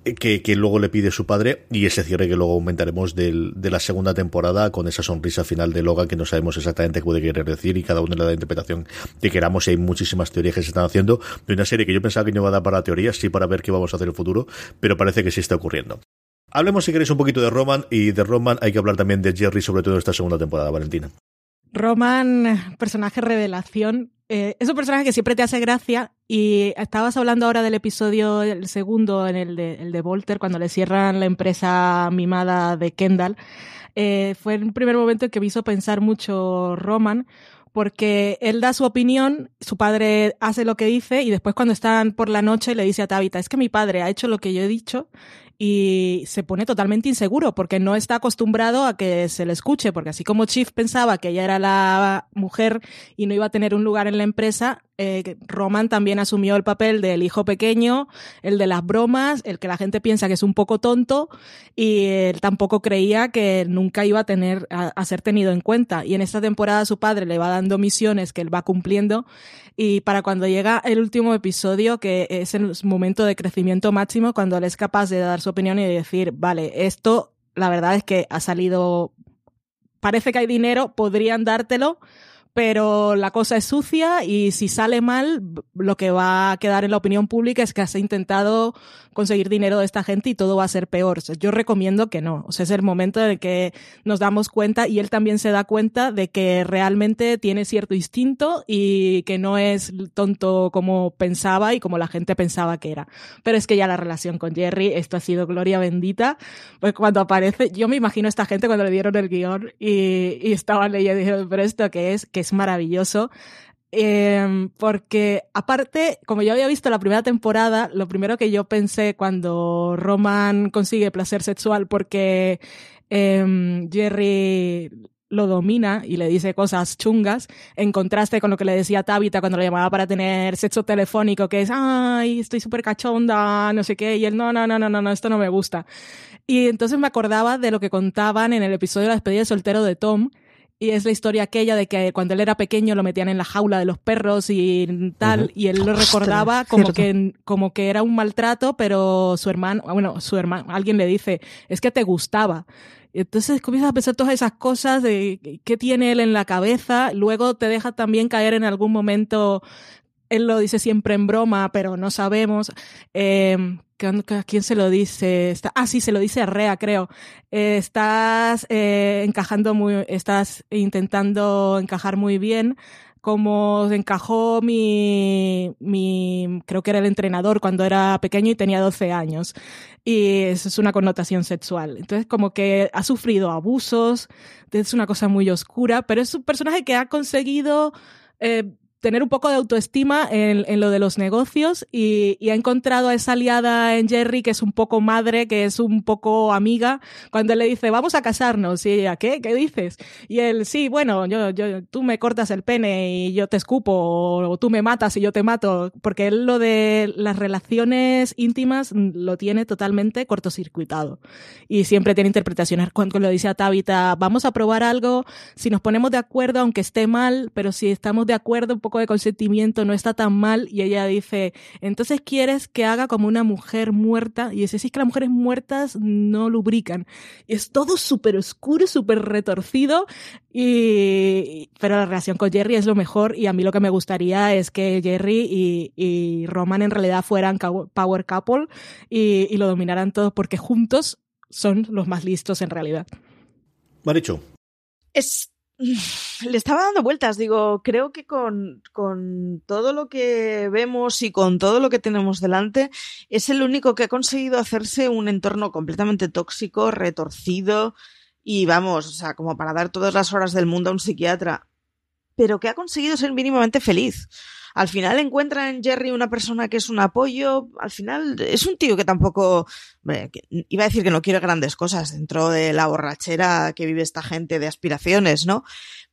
que, que, luego le pide su padre y ese cierre que luego aumentaremos del, de la segunda temporada con esa sonrisa final de Logan que no sabemos exactamente qué puede querer decir y cada uno le da la interpretación que queramos y hay muchísimas teorías que se están haciendo de una serie que yo pensaba que no iba a dar para teorías, sí para ver qué vamos a hacer en el futuro, pero parece que sí está ocurriendo. Hablemos si queréis un poquito de Roman y de Roman hay que hablar también de Jerry sobre todo en esta segunda temporada, Valentina. Roman, personaje revelación, eh, es un personaje que siempre te hace gracia y estabas hablando ahora del episodio, el segundo, en el de, el de Volter, cuando le cierran la empresa mimada de Kendall. Eh, fue un primer momento en que me hizo pensar mucho Roman, porque él da su opinión, su padre hace lo que dice y después cuando están por la noche le dice a Tabitha, es que mi padre ha hecho lo que yo he dicho y se pone totalmente inseguro porque no está acostumbrado a que se le escuche, porque así como Chief pensaba que ella era la mujer y no iba a tener un lugar en la empresa, eh, Roman también asumió el papel del hijo pequeño, el de las bromas, el que la gente piensa que es un poco tonto y él tampoco creía que nunca iba a tener a, ser tenido en cuenta. Y en esta temporada su padre le va dando misiones que él va cumpliendo y para cuando llega el último episodio, que es el momento de crecimiento máximo, cuando él es capaz de dar su opinión y de decir, vale, esto la verdad es que ha salido, parece que hay dinero, podrían dártelo, pero la cosa es sucia y si sale mal, lo que va a quedar en la opinión pública es que has intentado conseguir dinero de esta gente y todo va a ser peor. yo recomiendo que no. O sea, es el momento en el que nos damos cuenta y él también se da cuenta de que realmente tiene cierto instinto y que no es tonto como pensaba y como la gente pensaba que era. Pero es que ya la relación con Jerry, esto ha sido gloria bendita. Pues cuando aparece, yo me imagino a esta gente cuando le dieron el guion y, y estaban leyendo y dijeron, pero esto qué es, que es maravilloso. Eh, porque aparte, como yo había visto la primera temporada, lo primero que yo pensé cuando Roman consigue placer sexual porque eh, Jerry lo domina y le dice cosas chungas, en contraste con lo que le decía Tabitha cuando lo llamaba para tener sexo telefónico, que es, ay, estoy súper cachonda, no sé qué, y él, no, no, no, no, no, esto no me gusta. Y entonces me acordaba de lo que contaban en el episodio de la despedida de soltero de Tom, y es la historia aquella de que cuando él era pequeño lo metían en la jaula de los perros y tal, y él lo recordaba como que, como que era un maltrato, pero su hermano, bueno, su hermano, alguien le dice, es que te gustaba. Entonces comienzas a pensar todas esas cosas de qué tiene él en la cabeza, luego te deja también caer en algún momento él lo dice siempre en broma, pero no sabemos. Eh, ¿A quién se lo dice? ah, sí, se lo dice a Rea, creo. Eh, estás eh, encajando muy, estás intentando encajar muy bien como encajó mi, mi, creo que era el entrenador cuando era pequeño y tenía 12 años. Y eso es una connotación sexual. Entonces, como que ha sufrido abusos, es una cosa muy oscura, pero es un personaje que ha conseguido tener un poco de autoestima en, en lo de los negocios y, y, ha encontrado a esa aliada en Jerry que es un poco madre, que es un poco amiga, cuando le dice, vamos a casarnos, y ella, ¿qué? ¿Qué dices? Y él, sí, bueno, yo, yo, tú me cortas el pene y yo te escupo, o, tú me matas y yo te mato, porque él lo de las relaciones íntimas lo tiene totalmente cortocircuitado. Y siempre tiene interpretaciones. Cuando lo dice a Tabitha, vamos a probar algo, si nos ponemos de acuerdo, aunque esté mal, pero si estamos de acuerdo, un poco de consentimiento no está tan mal y ella dice, entonces quieres que haga como una mujer muerta y dice, sí, es que las mujeres muertas no lubrican. Y es todo súper oscuro, súper retorcido, y, pero la relación con Jerry es lo mejor y a mí lo que me gustaría es que Jerry y, y Roman en realidad fueran power couple y, y lo dominaran todos porque juntos son los más listos en realidad. Marichu. Es *laughs* le estaba dando vueltas, digo, creo que con, con, todo lo que vemos y con todo lo que tenemos delante, es el único que ha conseguido hacerse un entorno completamente tóxico, retorcido y vamos, o sea, como para dar todas las horas del mundo a un psiquiatra, pero que ha conseguido ser mínimamente feliz. Al final encuentra en Jerry una persona que es un apoyo. Al final es un tío que tampoco. iba a decir que no quiere grandes cosas dentro de la borrachera que vive esta gente de aspiraciones, ¿no?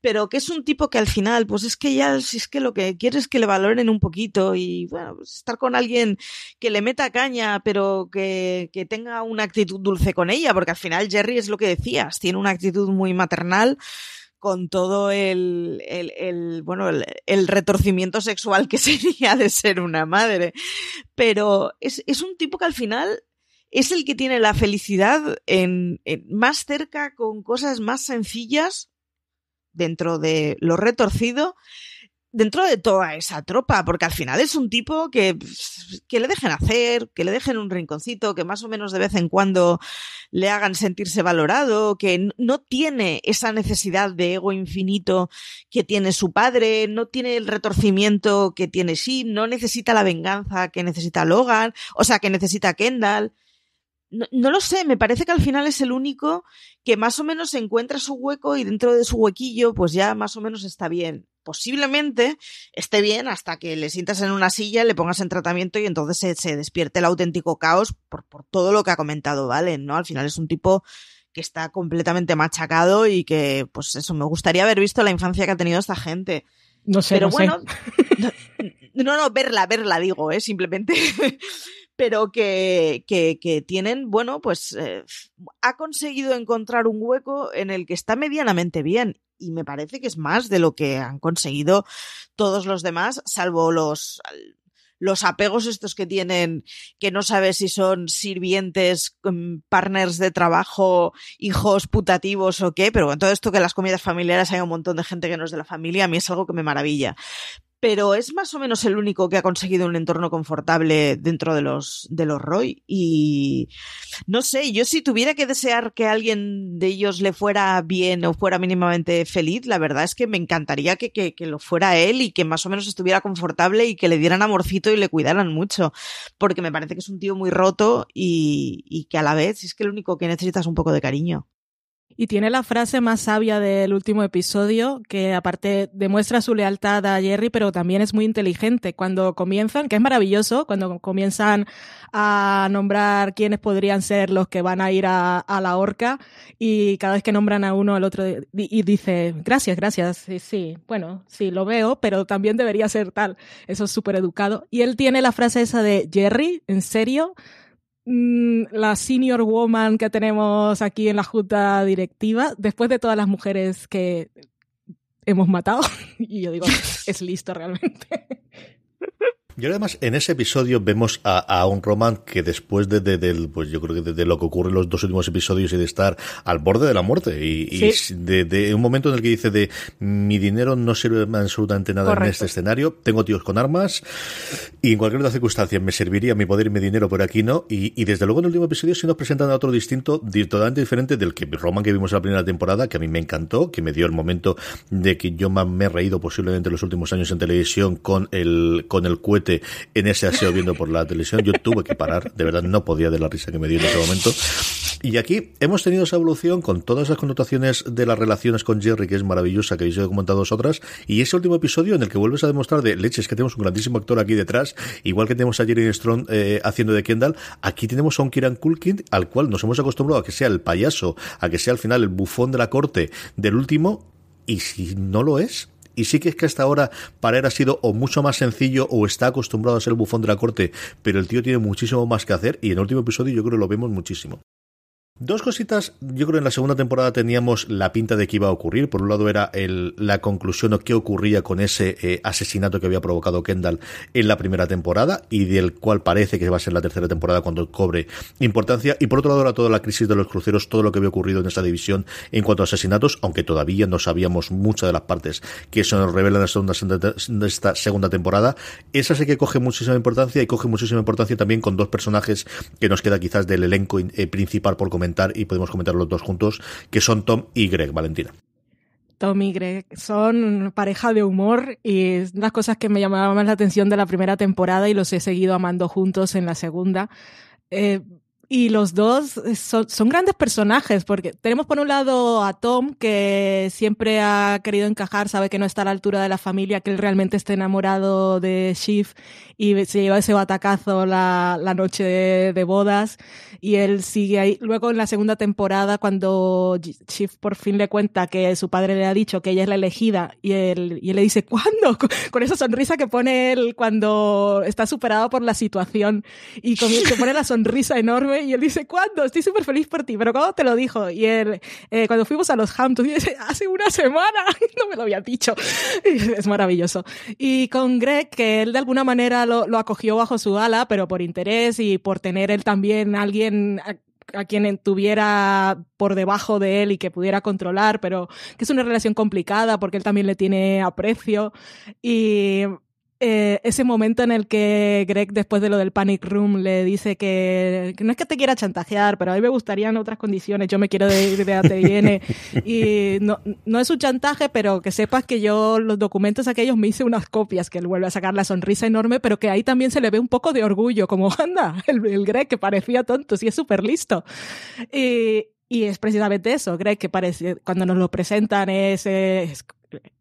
Pero que es un tipo que al final, pues es que ya, si es que lo que quiere es que le valoren un poquito y, bueno, pues estar con alguien que le meta caña, pero que, que tenga una actitud dulce con ella, porque al final Jerry es lo que decías, tiene una actitud muy maternal con todo el, el, el bueno, el, retorcimiento sexual que *laughs* sería de ser una madre. Pero es, es un tipo que al final es el que tiene la felicidad en, más cerca con cosas más sencillas dentro de lo retorcido dentro de toda esa tropa, porque al final es un tipo que, que le dejen hacer, que le dejen un rinconcito, que más o menos de vez en cuando le hagan sentirse valorado, que no tiene esa necesidad de ego infinito que tiene su padre, no tiene el retorcimiento que tiene sí, no necesita la venganza que necesita Logan, o sea, que necesita Kendall. No, no, lo sé, me parece que al final es el único que más o menos encuentra su hueco y dentro de su huequillo pues ya más o menos está bien posiblemente esté bien hasta que le sientas en una silla, le pongas en tratamiento y entonces se, se despierte el auténtico caos por, por, todo lo que ha comentado Valen, ¿no? Al final es un tipo que está completamente machacado y que, pues eso, me gustaría haber visto la infancia que ha tenido esta gente. No sé, Pero no bueno, sé. no, no, verla, verla, digo, ¿eh? Simplemente. *laughs* pero que, que, que, tienen, bueno, pues eh, ha conseguido encontrar un hueco en el que está medianamente bien y me parece que es más de lo que han conseguido todos los demás, salvo los los apegos estos que tienen, que no sabes si son sirvientes, partners de trabajo, hijos putativos o qué, pero bueno, todo esto que en las comidas familiares hay un montón de gente que no es de la familia, a mí es algo que me maravilla pero es más o menos el único que ha conseguido un entorno confortable dentro de los, de los Roy. Y no sé, yo si tuviera que desear que alguien de ellos le fuera bien o fuera mínimamente feliz, la verdad es que me encantaría que, que, que lo fuera él y que más o menos estuviera confortable y que le dieran amorcito y le cuidaran mucho. Porque me parece que es un tío muy roto y, y que a la vez es que lo único que necesita es un poco de cariño. Y tiene la frase más sabia del último episodio, que aparte demuestra su lealtad a Jerry, pero también es muy inteligente. Cuando comienzan, que es maravilloso, cuando comienzan a nombrar quiénes podrían ser los que van a ir a, la horca, y cada vez que nombran a uno, el otro, y dice, gracias, gracias, sí, sí, bueno, sí, lo veo, pero también debería ser tal. Eso es súper educado. Y él tiene la frase esa de, Jerry, ¿en serio? Mm, la senior woman que tenemos aquí en la junta directiva, después de todas las mujeres que hemos matado, *laughs* y yo digo, es listo realmente. *laughs* Y además en ese episodio vemos a, un Roman que después de, del, pues yo creo que de, lo que ocurre en los dos últimos episodios y de estar al borde de la muerte y, de, un momento en el que dice de mi dinero no sirve absolutamente nada en este escenario, tengo tíos con armas y en cualquier otra circunstancia me serviría mi poder y mi dinero, por aquí no. Y, desde luego en el último episodio sí nos presentan a otro distinto, totalmente diferente del que Roman que vimos en la primera temporada, que a mí me encantó, que me dio el momento de que yo más me he reído posiblemente en los últimos años en televisión con el, con el en ese aseo viendo por la televisión. Yo tuve que parar, de verdad no podía de la risa que me dio en ese momento. Y aquí hemos tenido esa evolución con todas las connotaciones de las relaciones con Jerry, que es maravillosa, que habéis comentado vosotras, y ese último episodio en el que vuelves a demostrar de leches que tenemos un grandísimo actor aquí detrás, igual que tenemos a Jerry Strong eh, haciendo de Kendall, aquí tenemos a un Kieran Culkin al cual nos hemos acostumbrado a que sea el payaso, a que sea al final el bufón de la corte del último, y si no lo es, y sí que es que hasta ahora para él ha sido o mucho más sencillo o está acostumbrado a ser el bufón de la corte, pero el tío tiene muchísimo más que hacer y en el último episodio yo creo que lo vemos muchísimo. Dos cositas, yo creo que en la segunda temporada teníamos la pinta de que iba a ocurrir. Por un lado era el, la conclusión o qué ocurría con ese eh, asesinato que había provocado Kendall en la primera temporada y del cual parece que va a ser la tercera temporada cuando cobre importancia. Y por otro lado era toda la crisis de los cruceros, todo lo que había ocurrido en esa división en cuanto a asesinatos, aunque todavía no sabíamos muchas de las partes que se nos revelan en esta segunda temporada. Esa sí que coge muchísima importancia y coge muchísima importancia también con dos personajes que nos queda quizás del elenco eh, principal por comentar y podemos comentar los dos juntos, que son Tom y Greg, Valentina. Tom y Greg son pareja de humor y es las cosas que me llamaban más la atención de la primera temporada y los he seguido amando juntos en la segunda. Eh, y los dos son, son, grandes personajes, porque tenemos por un lado a Tom, que siempre ha querido encajar, sabe que no está a la altura de la familia, que él realmente está enamorado de Shiv y se lleva ese batacazo la, la noche de, bodas y él sigue ahí. Luego en la segunda temporada, cuando Shiv por fin le cuenta que su padre le ha dicho que ella es la elegida y él, y él le dice, ¿cuándo? *laughs* Con, esa sonrisa que pone él cuando está superado por la situación y comienza, pone la sonrisa enorme y él dice, ¿cuándo? Estoy súper feliz por ti, pero ¿cuándo te lo dijo? Y él, eh, cuando fuimos a los Hamptons, dice, hace una semana, *laughs* no me lo había dicho. *laughs* es maravilloso. Y con Greg, que él de alguna manera lo, acogió bajo su ala, pero por interés y por tener él también alguien a, a quien tuviera por debajo de él y que pudiera controlar, pero que es una relación complicada porque él también le tiene aprecio. Y eh, ese momento en el que Greg, después de lo del Panic Room, le dice que, no es que te quiera chantajear, pero a mí me gustarían otras condiciones, yo me quiero ir de ATN. *laughs* y no, no es un chantaje, pero que sepas que yo los documentos aquellos me hice unas copias, que él vuelve a sacar la sonrisa enorme, pero que ahí también se le ve un poco de orgullo, como *laughs* anda, el, el Greg que parecía tonto, sí es súper listo. Y, y es precisamente eso, Greg, que parece, cuando nos lo presentan es, es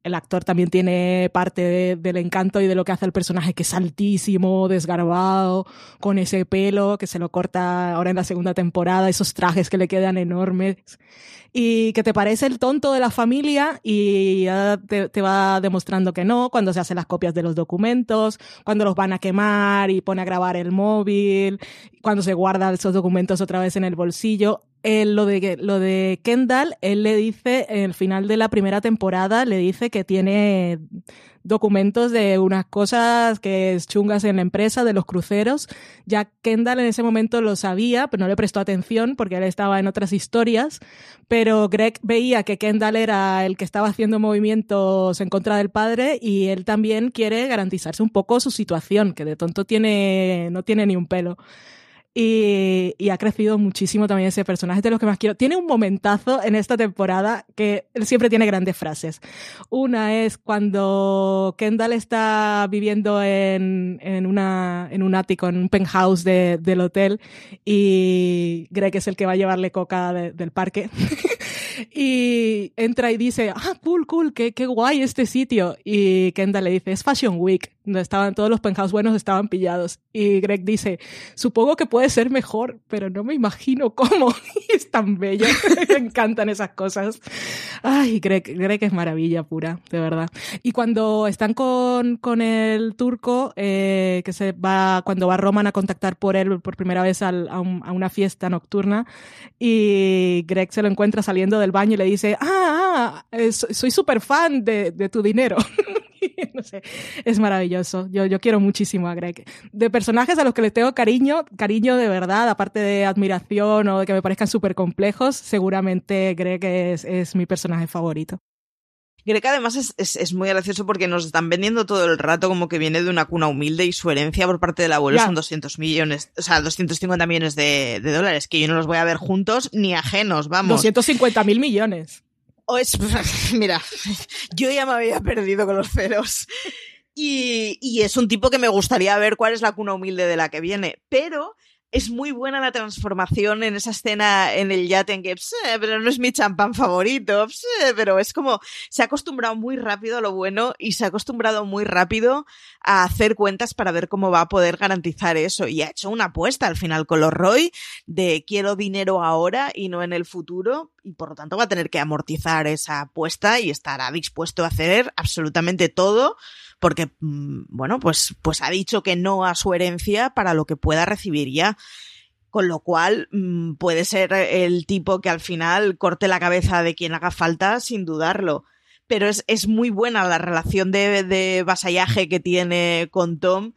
el actor también tiene parte del encanto y de lo que hace el personaje, que es altísimo, desgarbado, con ese pelo que se lo corta ahora en la segunda temporada, esos trajes que le quedan enormes, y que te parece el tonto de la familia y ya te, te va demostrando que no, cuando se hacen las copias de los documentos, cuando los van a quemar y pone a grabar el móvil, cuando se guarda esos documentos otra vez en el bolsillo lo, de, lo de Kendall, él le dice, en el final de la primera temporada, le dice que tiene documentos de unas cosas que es chungas en la empresa, de los cruceros. Ya Kendall en ese momento lo sabía, pero no le prestó atención porque él estaba en otras historias. Pero Greg veía que Kendall era el que estaba haciendo movimientos en contra del padre y él también quiere garantizarse un poco su situación, que de tonto tiene, no tiene ni un pelo. Y, y, ha crecido muchísimo también ese personaje, de los que más quiero. Tiene un momentazo en esta temporada que siempre tiene grandes frases. Una es cuando Kendall está viviendo en, en, una, en un ático, en un penthouse de, del hotel, y Greg es el que va a llevarle coca del parque. *laughs* Y entra y dice, ah, cool, cool, qué, qué guay este sitio. Y Kendall le dice, es Fashion Week, donde estaban todos los penthouse buenos estaban pillados. Y Greg dice, supongo que puede ser mejor, pero no me imagino cómo. *laughs* Es tan bello, *laughs* me encantan esas cosas. Ay, Greg, Greg es maravilla pura, de verdad. Y cuando están con, con el turco, eh, que se va, cuando va Roman a contactar por él por primera vez al, a, un- a una fiesta nocturna, y Greg se lo encuentra saliendo del baño y le dice, ah, ah, eh, so- soy súper fan de, de tu dinero. *laughs* no sé, es maravilloso. Yo, yo quiero muchísimo a Greg. De personajes a los que les tengo cariño, cariño de verdad, aparte de admiración o de que me parezcan súper complejos, seguramente Greg es, es mi personaje favorito. Greg además es, es, es muy gracioso porque nos están vendiendo todo el rato como que viene de una cuna humilde y su herencia por parte del abuelo son 200 millones, o sea, 250 millones de, de dólares, que yo no los voy a ver juntos ni ajenos, vamos. 250 mil millones. O es, *laughs* mira, yo ya me había perdido con los ceros. Y, y es un tipo que me gustaría ver cuál es la cuna humilde de la que viene. Pero es muy buena la transformación en esa escena en el yate en que, "Pse, pero no es mi champán favorito, pse", pero es como, se ha acostumbrado muy rápido a lo bueno y se ha acostumbrado muy rápido a hacer cuentas para ver cómo va a poder garantizar eso. Y ha hecho una apuesta al final con los Roy de quiero dinero ahora y no en el futuro y por lo tanto va a tener que amortizar esa apuesta y estará dispuesto a hacer absolutamente todo porque, mm, bueno, pues, pues ha dicho que no a su herencia para lo que pueda recibir ya. Con lo cual, mm, puede ser el tipo que al final corte la cabeza de quien haga falta sin dudarlo. Pero es, es muy buena la relación de, de vasallaje que tiene con Tom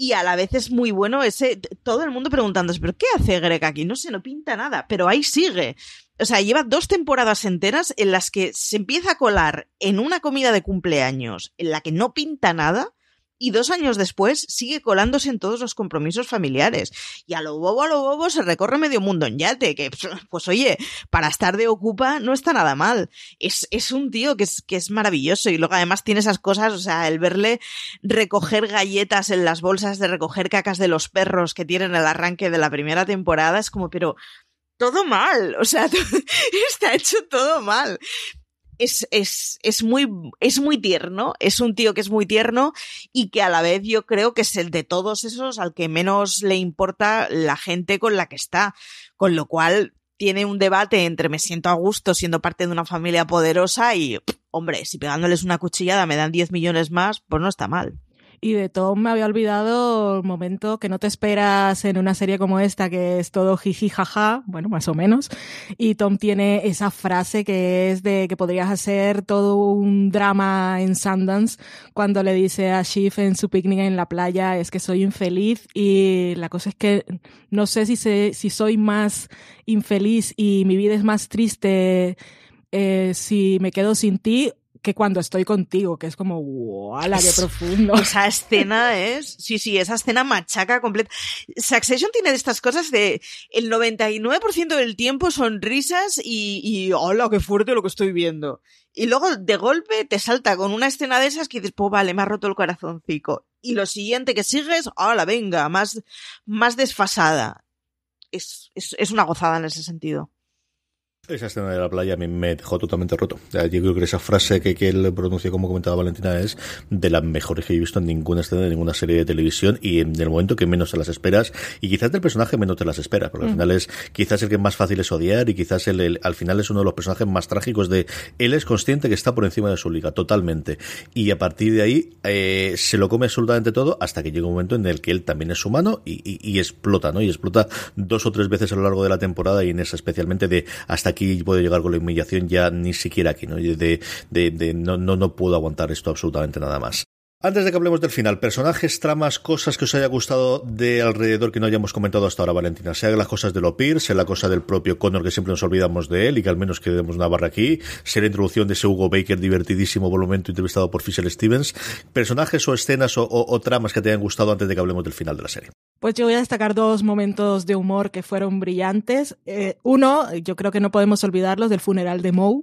y a la vez es muy bueno ese todo el mundo preguntándose pero qué hace Greg aquí no sé no pinta nada pero ahí sigue o sea lleva dos temporadas enteras en las que se empieza a colar en una comida de cumpleaños en la que no pinta nada y dos años después sigue colándose en todos los compromisos familiares. Y a lo bobo, a lo bobo se recorre medio mundo en yate, que *laughs* pues oye, para estar de ocupa no está nada mal. Es, es un tío que es, que es maravilloso y luego además tiene esas cosas, o sea, el verle recoger galletas en las bolsas de recoger cacas de los perros que tienen el arranque de la primera temporada es como, pero todo mal, o sea, *laughs* está hecho todo mal es, es, es, muy, es muy tierno, es un tío que es muy tierno y que a la vez yo creo que es el de todos esos al que menos le importa la gente con la que está, con lo cual tiene un debate entre me siento a gusto siendo parte de una familia poderosa y, hombre, si pegándoles una cuchillada me dan 10 millones más, pues no está mal. Y de Tom me había olvidado el momento que no te esperas en una serie como esta, que es todo jiji jaja, bueno, más o menos. Y Tom tiene esa frase que es de que podrías hacer todo un drama en Sundance cuando le dice a Shiv en su picnic en la playa, es que soy infeliz. Y la cosa es que no sé si, si soy más infeliz y mi vida es más triste eh, si me quedo sin ti que cuando estoy contigo, que es como, ¡wala, qué profundo! Esa escena es, sí, sí, esa escena machaca completa. Succession tiene de estas cosas de el 99% del tiempo son risas y, y, ¡hola, qué fuerte lo que estoy viendo! Y luego, de golpe, te salta con una escena de esas que dices, pues vale, me ha roto el corazoncico. Y lo siguiente que sigues, ¡hola, venga! Más, más desfasada. Es, es, es una gozada en ese sentido. Esa escena de la playa a mí me dejó totalmente roto. Yo creo que esa frase que, que él pronunció, como comentaba Valentina, es de las mejores que he visto en ninguna escena de ninguna serie de televisión y en el momento que menos te las esperas y quizás del personaje menos te las esperas, porque mm. al final es quizás el que más fácil es odiar y quizás el, el, al final es uno de los personajes más trágicos de él es consciente que está por encima de su liga, totalmente. Y a partir de ahí eh, se lo come absolutamente todo hasta que llega un momento en el que él también es humano y, y, y explota, ¿no? Y explota dos o tres veces a lo largo de la temporada y en esa especialmente de hasta aquí puedo llegar con la humillación, ya ni siquiera aquí, ¿no? De, de, de no, no, no puedo aguantar esto absolutamente nada más. Antes de que hablemos del final, personajes, tramas, cosas que os haya gustado de alrededor que no hayamos comentado hasta ahora, Valentina. Sea las cosas de Lopir, sea la cosa del propio Connor que siempre nos olvidamos de él y que al menos quedemos una barra aquí, sea la introducción de ese Hugo Baker divertidísimo por momento entrevistado por Fisher Stevens. Personajes o escenas o tramas que te hayan gustado antes de que hablemos del final de la serie. Pues yo voy a destacar dos momentos de humor que fueron brillantes. Eh, uno, yo creo que no podemos olvidarlos, del funeral de Moe,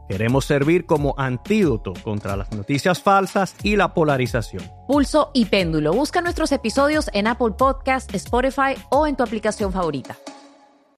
Queremos servir como antídoto contra las noticias falsas y la polarización. Pulso y Péndulo. Busca nuestros episodios en Apple Podcast, Spotify o en tu aplicación favorita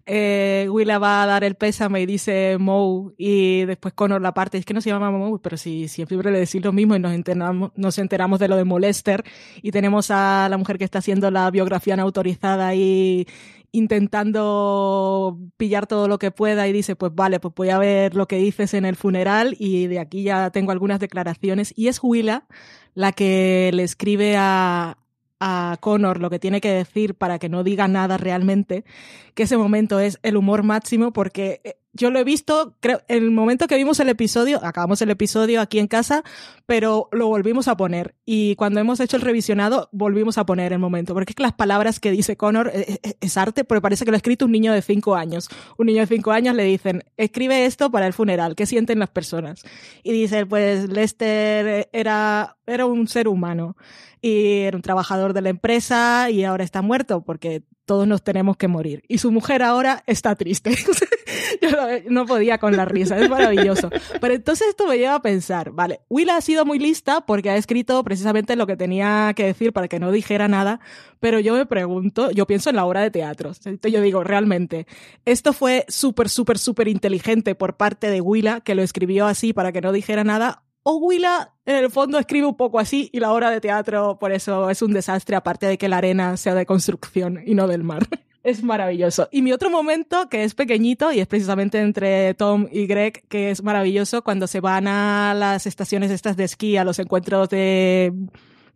eh, Willa va a dar el pésame y dice Moe y después Connor la parte, es que no se llama Moe, pero sí, siempre le decís lo mismo y nos enteramos, nos enteramos de lo de Molester y tenemos a la mujer que está haciendo la biografía no autorizada y intentando pillar todo lo que pueda y dice, pues vale, pues voy a ver lo que dices en el funeral y de aquí ya tengo algunas declaraciones y es Willa la que le escribe a, a Connor lo que tiene que decir para que no diga nada realmente, que ese momento es el humor máximo porque eh, yo lo he visto, creo, en el momento que vimos el episodio, acabamos el episodio aquí en casa, pero lo volvimos a poner. Y cuando hemos hecho el revisionado, volvimos a poner el momento. Porque es que las palabras que dice Connor es, es arte, porque parece que lo ha escrito un niño de cinco años. Un niño de cinco años le dicen, escribe esto para el funeral, ¿qué sienten las personas? Y dice, pues Lester era, era un ser humano y era un trabajador de la empresa y ahora está muerto porque todos nos tenemos que morir. Y su mujer ahora está triste. *laughs* *laughs* Yo no, podía con la risa, es maravilloso. Pero entonces esto me lleva a pensar, vale, Willa ha sido muy lista porque ha escrito precisamente lo que tenía que decir para que no dijera nada, pero yo me pregunto, yo pienso en la obra de teatro. Yo digo, realmente, esto fue súper, súper, súper inteligente por parte de Willa, que lo escribió así para que no dijera nada, o Willa en el fondo escribe un poco así y la obra de teatro por eso es un desastre, aparte de que la arena sea de construcción y no del mar. Es maravilloso. Y mi otro momento, que es pequeñito, y es precisamente entre Tom y Greg, que es maravilloso, cuando se van a las estaciones estas de esquí, a los encuentros de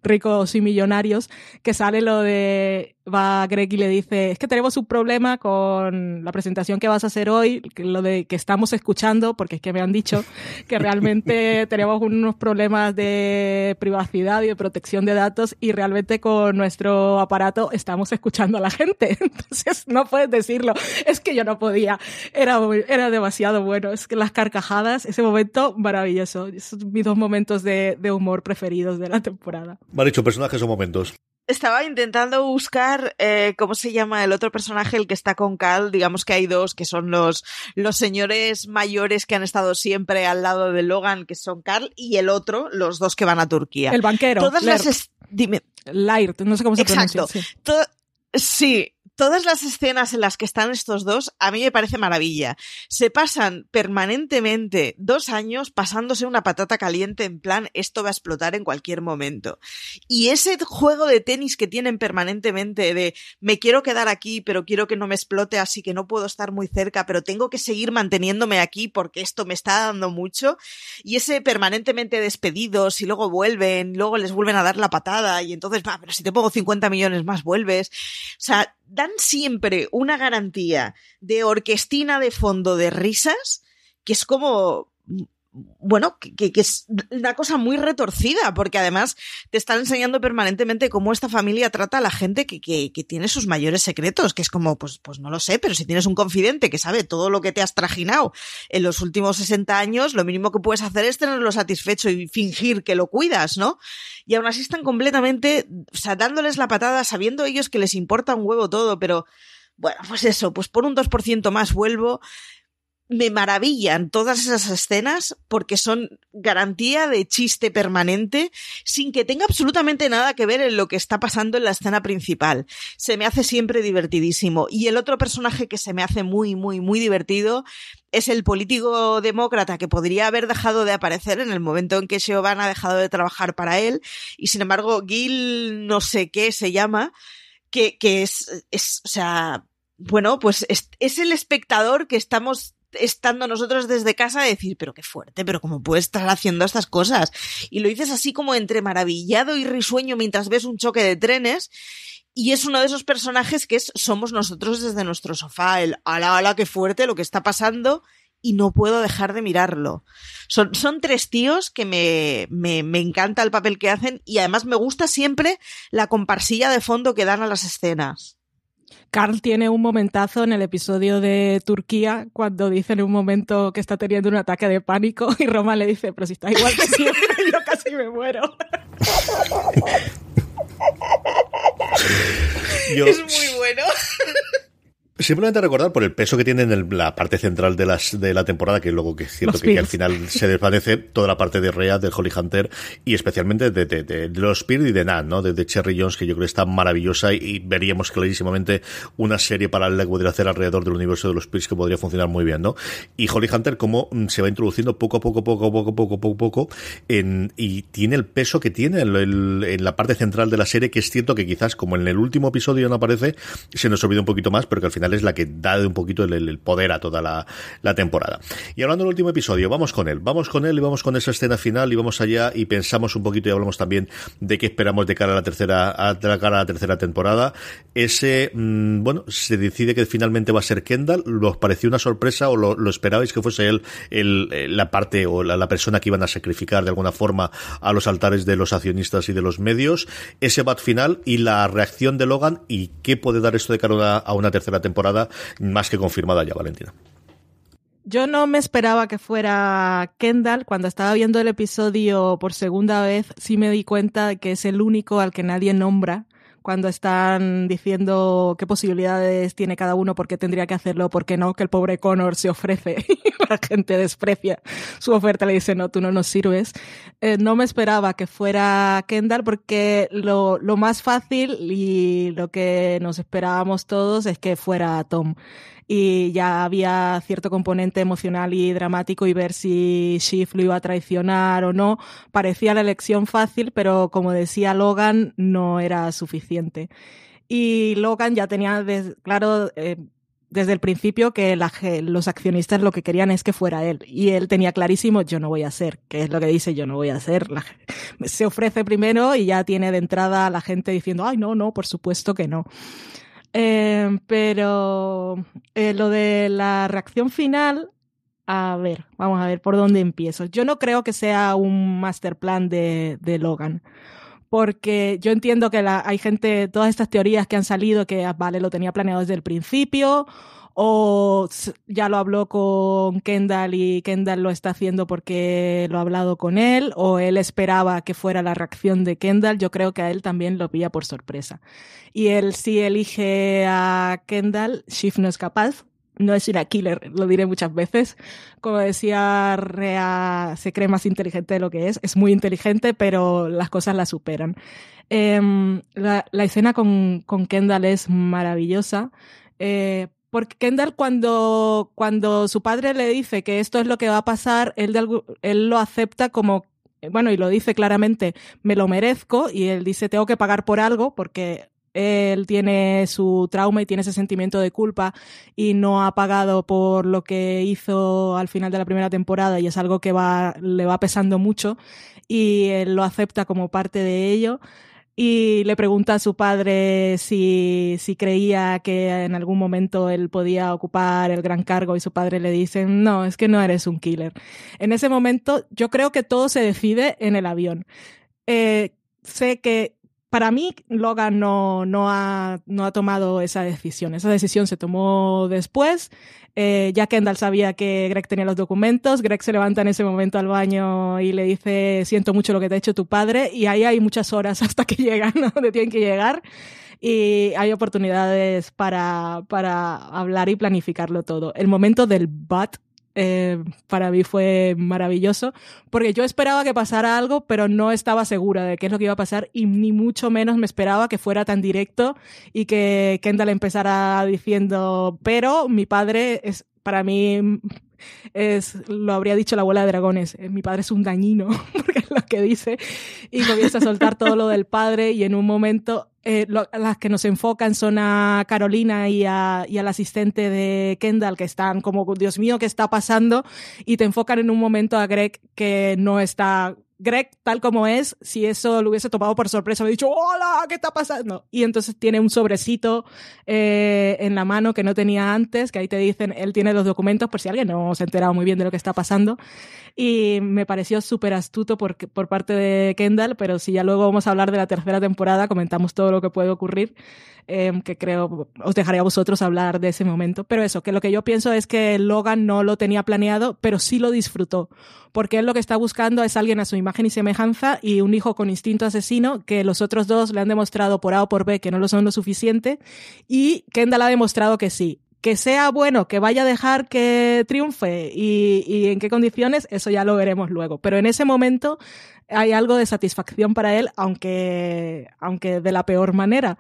ricos y millonarios, que sale lo de va Greg y le dice, es que tenemos un problema con la presentación que vas a hacer hoy, lo de que estamos escuchando, porque es que me han dicho que realmente *laughs* tenemos unos problemas de privacidad y de protección de datos y realmente con nuestro aparato estamos escuchando a la gente. *laughs* Entonces no puedes decirlo. Es que yo no podía. Era, era demasiado bueno. Es que las carcajadas, ese momento maravilloso. Esos son mis dos momentos de, de humor preferidos de la temporada. Me dicho personajes o momentos. Estaba intentando buscar eh, cómo se llama el otro personaje, el que está con Cal. Digamos que hay dos que son los, los señores mayores que han estado siempre al lado de Logan, que son Carl, y el otro, los dos que van a Turquía. El banquero. Todas las. Dime. Laird, no sé cómo se Exacto. pronuncia. Sí. sí, todas las escenas en las que están estos dos, a mí me parece maravilla. Se pasan permanentemente dos años pasándose una patata caliente en plan, esto va a explotar en cualquier momento. Y ese juego de tenis que tienen permanentemente de, me quiero quedar aquí, pero quiero que no me explote, así que no puedo estar muy cerca, pero tengo que seguir manteniéndome aquí porque esto me está dando mucho. Y ese permanentemente despedidos y luego vuelven, luego les vuelven a dar la patada y entonces, va, pero si te pongo 50 millones más vuelves. O sea, dan siempre una garantía de orquestina de fondo de risas que es como bueno, que, es una cosa muy retorcida, porque además te están enseñando permanentemente cómo esta familia trata a la gente que, que, que, tiene sus mayores secretos, que es como, pues, pues no lo sé, pero si tienes un confidente que sabe todo lo que te has trajinado en los últimos 60 años, lo mínimo que puedes hacer es tenerlo satisfecho y fingir que lo cuidas, ¿no? Y aún así están completamente, o sea, dándoles la patada, sabiendo ellos que les importa un huevo todo, pero bueno, pues eso, pues por un 2% más vuelvo me maravillan todas esas escenas porque son garantía de chiste permanente sin que tenga absolutamente nada que ver en lo que está pasando en la escena principal. Se me hace siempre divertidísimo. Y el otro personaje que se me hace muy, muy, muy divertido es el político demócrata que podría haber dejado de aparecer en el momento en que Siobhan ha dejado de trabajar para él, y sin embargo, Gil no sé qué se llama, que, que es, es, o sea, bueno, pues es, es el espectador que estamos estando nosotros desde casa decir, pero qué fuerte, pero cómo puede estar haciendo estas cosas. Y lo dices así como entre maravillado y risueño mientras ves un choque de trenes. Y es uno de esos personajes que somos nosotros desde nuestro sofá, el ala, ala, qué fuerte lo que está pasando y no puedo dejar de mirarlo. Son, son tres tíos que me, me, me encanta el papel que hacen y además me gusta siempre la comparsilla de fondo que dan a las escenas. Carl tiene un momentazo en el episodio de Turquía cuando dice en un momento que está teniendo un ataque de pánico y Roma le dice, pero si está igual que siempre, *laughs* yo casi me muero. Yo... Es muy bueno. *laughs* Simplemente recordar por el peso que tiene en la parte central de, las, de la temporada, que luego que es cierto que, que, al final se desvanece toda la parte de Rhea, de Holly Hunter y especialmente de, de, de, de los Spears y de Nat, ¿no? De, Cherry Jones, que yo creo que está maravillosa y, y veríamos clarísimamente una serie paralela que podría hacer alrededor del universo de los Spears que podría funcionar muy bien, ¿no? Y Holly Hunter, como se va introduciendo poco a poco, poco a poco, poco, poco, poco, en, y tiene el peso que tiene en, el, en la parte central de la serie, que es cierto que quizás como en el último episodio no aparece, se nos olvida un poquito más, pero que al final es la que da un poquito el, poder a toda la, temporada. Y hablando del último episodio, vamos con él, vamos con él y vamos con esa escena final y vamos allá y pensamos un poquito y hablamos también de qué esperamos de cara a la tercera, a, de cara a la tercera temporada. Ese, mmm, bueno, se decide que finalmente va a ser Kendall, ¿os pareció una sorpresa o lo, lo esperabais que fuese él el, la parte o la, la, persona que iban a sacrificar de alguna forma a los altares de los accionistas y de los medios? Ese bat final y la reacción de Logan y qué puede dar esto de cara a una tercera temporada más que confirmada ya, Valentina. Yo no me esperaba que fuera Kendall. Cuando estaba viendo el episodio por segunda vez, sí me di cuenta de que es el único al que nadie nombra cuando están diciendo qué posibilidades tiene cada uno, por qué tendría que hacerlo, por qué no, que el pobre Connor se ofrece *laughs* y la gente desprecia su oferta, le dice, no, tú no nos sirves. Eh, no me esperaba que fuera Kendall porque lo, lo más fácil y lo que nos esperábamos todos es que fuera Tom y ya había cierto componente emocional y dramático y ver si Shift lo iba a traicionar o no. Parecía la elección fácil, pero como decía Logan, no era suficiente. Y Logan ya tenía claro eh, desde el principio que los accionistas lo que querían es que fuera él. Y él tenía clarísimo, yo no voy a ser, que es lo que dice, yo no voy a ser. Se ofrece primero y ya tiene de entrada a la gente diciendo, ay, no, no, por supuesto que no. Eh, pero eh, lo de la reacción final, a ver, vamos a ver por dónde empiezo. Yo no creo que sea un master plan de, de Logan. Porque yo entiendo que hay gente, todas estas teorías que han salido, que ah, vale, lo tenía planeado desde el principio, o ya lo habló con Kendall y Kendall lo está haciendo porque lo ha hablado con él, o él esperaba que fuera la reacción de Kendall, yo creo que a él también lo pilla por sorpresa. Y él sí elige a Kendall, Shift no es capaz, no es una killer, lo diré muchas veces. Como decía Rea, se cree más inteligente de lo que es, es muy inteligente, pero las cosas la superan. La, escena con, Kendall es maravillosa. Eh, porque Kendall cuando, cuando su padre le dice que esto es lo que va a pasar, él, él lo acepta como, bueno, y lo dice claramente, me lo merezco, y él dice, tengo que pagar por algo, porque él tiene su trauma y tiene ese sentimiento de culpa y no ha pagado por lo que hizo al final de la primera temporada y es algo que le va pesando mucho y él lo acepta como parte de ello y le pregunta a su padre si, si creía que en algún momento él podía ocupar el gran cargo y su padre le dice, no, es que no eres un killer. En ese momento yo creo que todo se decide en el avión. Eh, sé que para mí, Logan no, no, ha, no ha tomado esa decisión. Esa decisión se tomó después. Eh, ya Kendall sabía que Greg tenía los documentos. Greg se levanta en ese momento al baño y le dice, siento mucho lo que te ha hecho tu padre. Y ahí hay muchas horas *laughs* hasta que llegan, ¿no? donde tienen que llegar. Y hay oportunidades para, para hablar y planificarlo todo. El momento del but eh, para mí fue maravilloso, porque yo esperaba que pasara algo, pero no estaba segura de qué es lo que iba a pasar y ni mucho menos me esperaba que fuera tan directo y que Kendall empezara diciendo, pero mi padre es para mí es, lo habría dicho la abuela de dragones, eh, mi padre es un dañino, *laughs* porque es lo que dice, y comienza a soltar todo lo del padre y en un momento eh, las que nos enfocan son a Carolina y, a, y al asistente de Kendall, que están como, Dios mío, ¿qué está pasando? Y te enfocan en un momento a Greg que no está Greg, tal como es, si eso lo hubiese tomado por sorpresa, me dicho, hola, ¿qué está pasando? Y entonces tiene un sobrecito eh, en la mano que no tenía antes, que ahí te dicen, él tiene los documentos por si alguien no se ha enterado muy bien de lo que está pasando. Y me pareció súper astuto por, por parte de Kendall, pero si ya luego vamos a hablar de la tercera temporada, comentamos todo lo que puede ocurrir. Em, que creo os dejaré a vosotros hablar de ese momento. Pero eso, que lo que yo pienso es que Logan no lo tenía planeado, pero sí lo disfrutó, porque él lo que está buscando es alguien a su imagen y semejanza y un hijo con instinto asesino que los otros dos le han demostrado por A o por B que no lo son lo suficiente y Kendall ha demostrado que sí que sea bueno, que vaya a dejar que triunfe y, y, en qué condiciones, eso ya lo veremos luego. Pero en ese momento hay algo de satisfacción para él, aunque, aunque de la peor manera,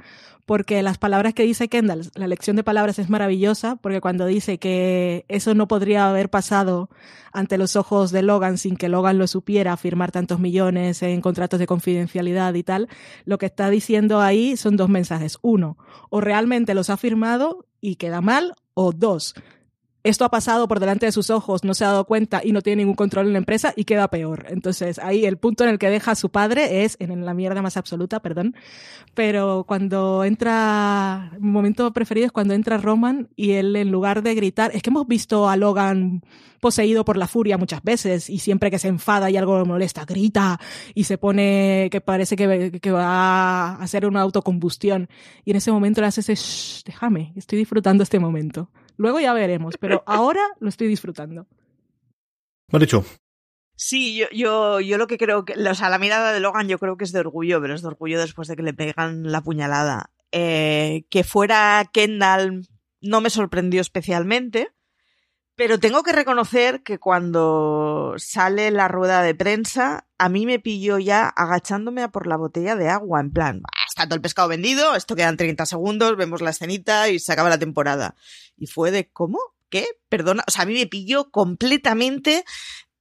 porque las palabras que dice Kendall, la elección de palabras es maravillosa, porque cuando dice que eso no podría haber pasado ante los ojos de Logan sin que Logan lo supiera, firmar tantos millones en contratos de confidencialidad y tal, lo que está diciendo ahí son dos mensajes. Uno, o realmente los ha firmado y queda mal, o dos, esto ha pasado por delante de sus ojos, no se ha dado cuenta y no tiene ningún control en la empresa y queda peor. Entonces, ahí el punto en el que deja a su padre es en la mierda más absoluta, perdón. Pero cuando entra, mi momento preferido es cuando entra Roman y él en lugar de gritar, es que hemos visto a Logan poseído por la furia muchas veces y siempre que se enfada y algo le molesta, grita y se pone que parece que, va a hacer una autocombustión. Y en ese momento le hace ese, Shh, déjame, estoy disfrutando este momento. Luego ya veremos, pero *laughs* ahora lo estoy disfrutando. Mal dicho. Sí, yo, yo, yo lo que creo que, o sea, la mirada de Logan yo creo que es de orgullo, pero es de orgullo después de que le pegan la puñalada. Eh, que fuera Kendall no me sorprendió especialmente, pero tengo que reconocer que cuando sale la rueda de prensa, a mí me pilló ya agachándome a por la botella de agua, en plan, está el pescado vendido, esto quedan 30 segundos, vemos la escenita y se acaba la temporada. Y fue de, ¿cómo? ¿Qué? Perdona, o sea, a mí me pilló completamente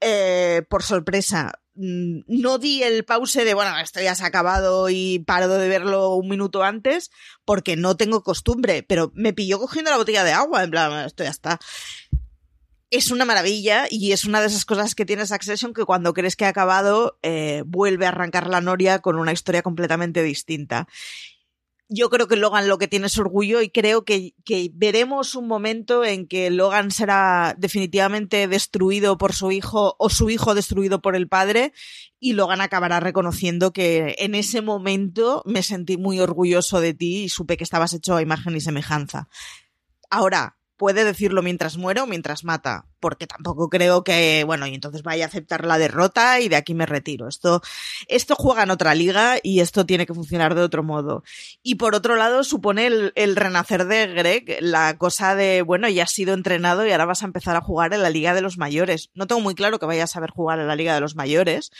eh, por sorpresa. Mm, no di el pause de, bueno, esto ya se ha acabado y paro de verlo un minuto antes porque no tengo costumbre, pero me pilló cogiendo la botella de agua, en plan, esto ya está es una maravilla y es una de esas cosas que tiene Succession que cuando crees que ha acabado eh, vuelve a arrancar la noria con una historia completamente distinta. Yo creo que Logan lo que tiene es orgullo y creo que, que veremos un momento en que Logan será definitivamente destruido por su hijo o su hijo destruido por el padre y Logan acabará reconociendo que en ese momento me sentí muy orgulloso de ti y supe que estabas hecho a imagen y semejanza. Ahora, puede decirlo mientras muere o mientras mata, porque tampoco creo que, bueno, y entonces vaya a aceptar la derrota y de aquí me retiro. Esto, esto juega en otra liga y esto tiene que funcionar de otro modo. Y por otro lado, supone el, el renacer de Greg, la cosa de, bueno, ya has sido entrenado y ahora vas a empezar a jugar en la Liga de los Mayores. No tengo muy claro que vayas a saber jugar en la Liga de los Mayores,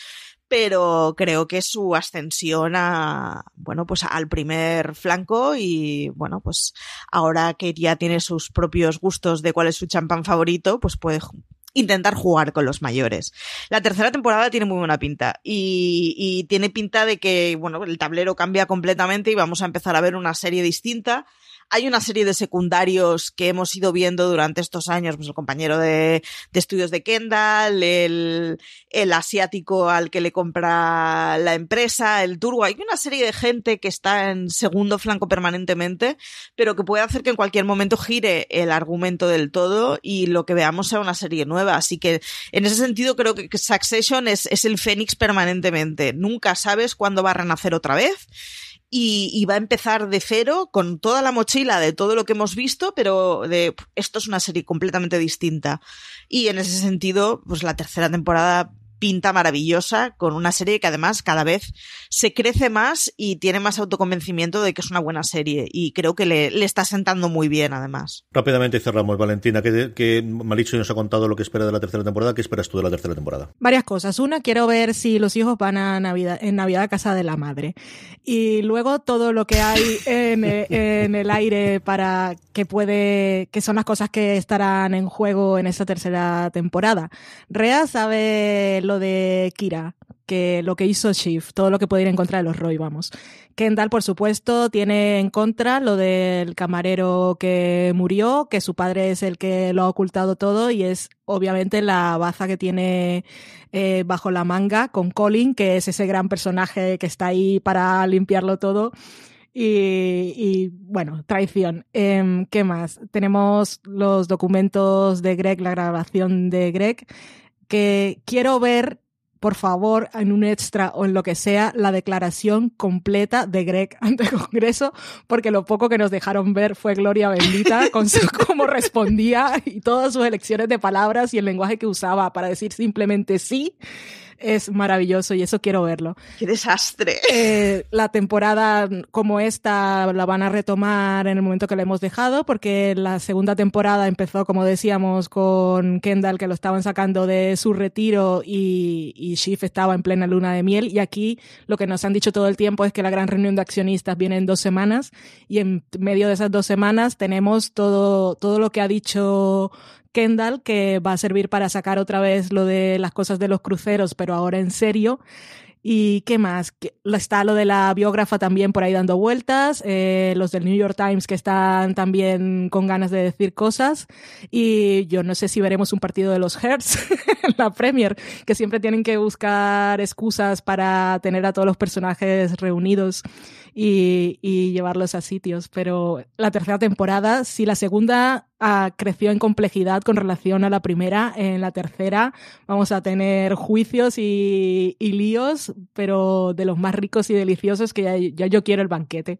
pero creo que su ascensión a, bueno, pues al primer flanco y, bueno, pues ahora que ya tiene sus propios gustos de cuál es su champán favorito, pues puede intentar jugar con los mayores. La tercera temporada tiene muy buena pinta y, y tiene pinta de que, bueno, el tablero cambia completamente y vamos a empezar a ver una serie distinta hay una serie de secundarios que hemos ido viendo durante estos años, pues el compañero de, estudios de Kendall, el, asiático al que le compra la empresa, el turbo. Hay una serie de gente que está en segundo flanco permanentemente, pero que puede hacer que en cualquier momento gire el argumento del todo y lo que veamos sea una serie nueva. Así que en ese sentido creo que Succession es, es el Fénix permanentemente. Nunca sabes cuándo va a renacer otra vez y, va a empezar de cero con toda la mochila de todo lo que hemos visto, pero de esto es una serie completamente distinta. Y en ese sentido, pues la tercera temporada pinta maravillosa, con una serie que además cada vez se crece más y tiene más autoconvencimiento de que es una buena serie. Y creo que le, le está sentando muy bien, además. Rápidamente cerramos, Valentina, que, que Maricho nos ha contado lo que espera de la tercera temporada. ¿Qué esperas tú de la tercera temporada? Varias cosas. Una, quiero ver si los hijos van a Navidad, en Navidad a casa de la madre. Y luego todo lo que hay *laughs* en, en el aire para que puede, que son las cosas que estarán en juego en esta tercera temporada. Rea sabe lo de Kira, que lo que hizo Shift, todo lo que puede ir en contra de los Roy, vamos. Kendall, por supuesto, tiene en contra lo del camarero que murió, que su padre es el que lo ha ocultado todo y es obviamente la baza que tiene eh, bajo la manga con Colin, que es ese gran personaje que está ahí para limpiarlo todo. Y, bueno, traición. Eh, ¿Qué más? Tenemos los documentos de Greg, la grabación de Greg, que quiero ver por favor, en un extra o en lo que sea, la declaración completa de Greg *laughs* ante el Congreso, porque lo poco que nos dejaron ver fue gloria bendita *laughs* con su, cómo respondía y todas sus elecciones de palabras y el lenguaje que usaba para decir simplemente sí es maravilloso y eso quiero verlo. ¡Qué desastre! Eh, la temporada como esta la van a retomar en el momento que la hemos dejado, porque la segunda temporada empezó, como decíamos, con Kendall, que lo estaban sacando de su retiro y, y Shift estaba en plena luna de miel. Y aquí lo que nos han dicho todo el tiempo es que la gran reunión de accionistas viene en dos semanas y en medio de esas dos semanas tenemos todo, todo lo que ha dicho Kendall, que va a servir para sacar otra vez lo de las cosas de los cruceros, pero ahora en serio. ¿Y qué más? Está lo de la biógrafa también por ahí dando vueltas, eh, los del New York Times que están también con ganas de decir cosas. Y yo no sé si veremos un partido de los Hertz *laughs* en la Premier, que siempre tienen que buscar excusas para tener a todos los personajes reunidos y, llevarlos a sitios. Pero la tercera temporada, si la segunda ah, creció en complejidad con relación a la primera, en la tercera vamos a tener juicios y, y líos, pero de los más ricos y deliciosos que ya, ya yo quiero el banquete.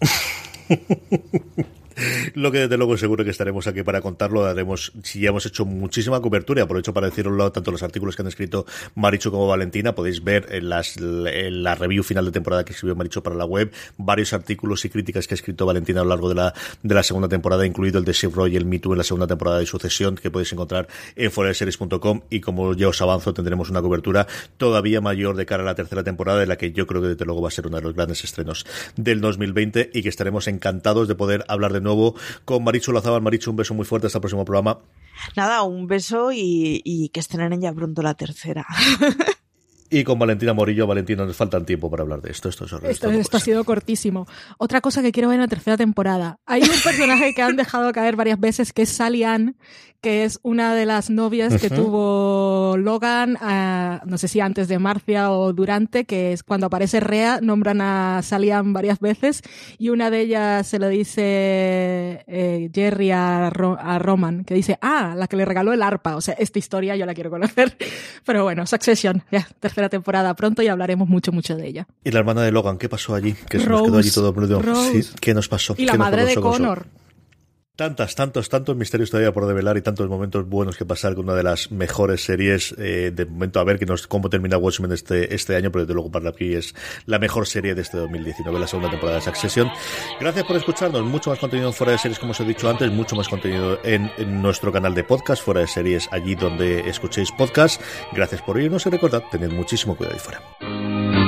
*laughs* *laughs* Lo que desde luego seguro que estaremos aquí para contarlo, haremos, si ya hemos hecho muchísima cobertura, aprovecho para decirlo tanto los artículos que han escrito Maricho como Valentina, podéis ver en, las, la review final de temporada que escribió Maricho para la web, varios artículos y críticas que ha escrito Valentina a lo largo de la, de la segunda temporada, incluido el de y el Me Too en la segunda temporada de Sucesión, que podéis encontrar en foreseries.com y como ya os avanzo, tendremos una cobertura todavía mayor de cara a la tercera temporada, de la que yo creo que desde luego va a ser uno de los grandes estrenos del 2020 y que estaremos encantados de poder hablar de nuevo con Marichu Lazábal. Marichu, un beso muy fuerte hasta el próximo programa. Nada, un beso y, y que estrenen ya pronto la tercera. *laughs* Y con Valentina Morillo, Valentina, nos faltan tiempo para hablar de esto. Esto, es horrible, Esto, esto ha sido cortísimo. Otra cosa que quiero ver en la tercera temporada. Hay un personaje que han dejado caer varias veces, que es Sally Ann, que es una de las novias que tuvo Logan, ah, no sé si antes de Marcia o durante, que es cuando aparece Rea, nombran a Sally Ann varias veces, y una de ellas se lo dice eh, Jerry a, Ro- a Roman, que dice, ah, la que le regaló el arpa. O sea, esta historia yo la quiero conocer. *laughs* Pero bueno, Succession, ya, tercera temporada pronto y hablaremos mucho, mucho de ella. Y la hermana de Logan, ¿qué pasó allí? Que se nos Rose, quedó allí todo. Sí, ¿Qué nos pasó? Y la ¿Qué nos madre de pasó con eso? Tantas, tantos, tantos misterios todavía por develar y tantos momentos buenos que pasar con una de las mejores series eh, de momento a ver que nos, cómo termina Watchmen este, este año, pero desde luego para mí es la mejor serie de este 2019, la segunda temporada de Succession. Gracias por escucharnos, mucho más contenido en fuera de series como os he dicho antes, mucho más contenido en, en nuestro canal de podcast, fuera de series, allí donde escuchéis podcast. Gracias por oírnos y recordad, tened muchísimo cuidado ahí fuera.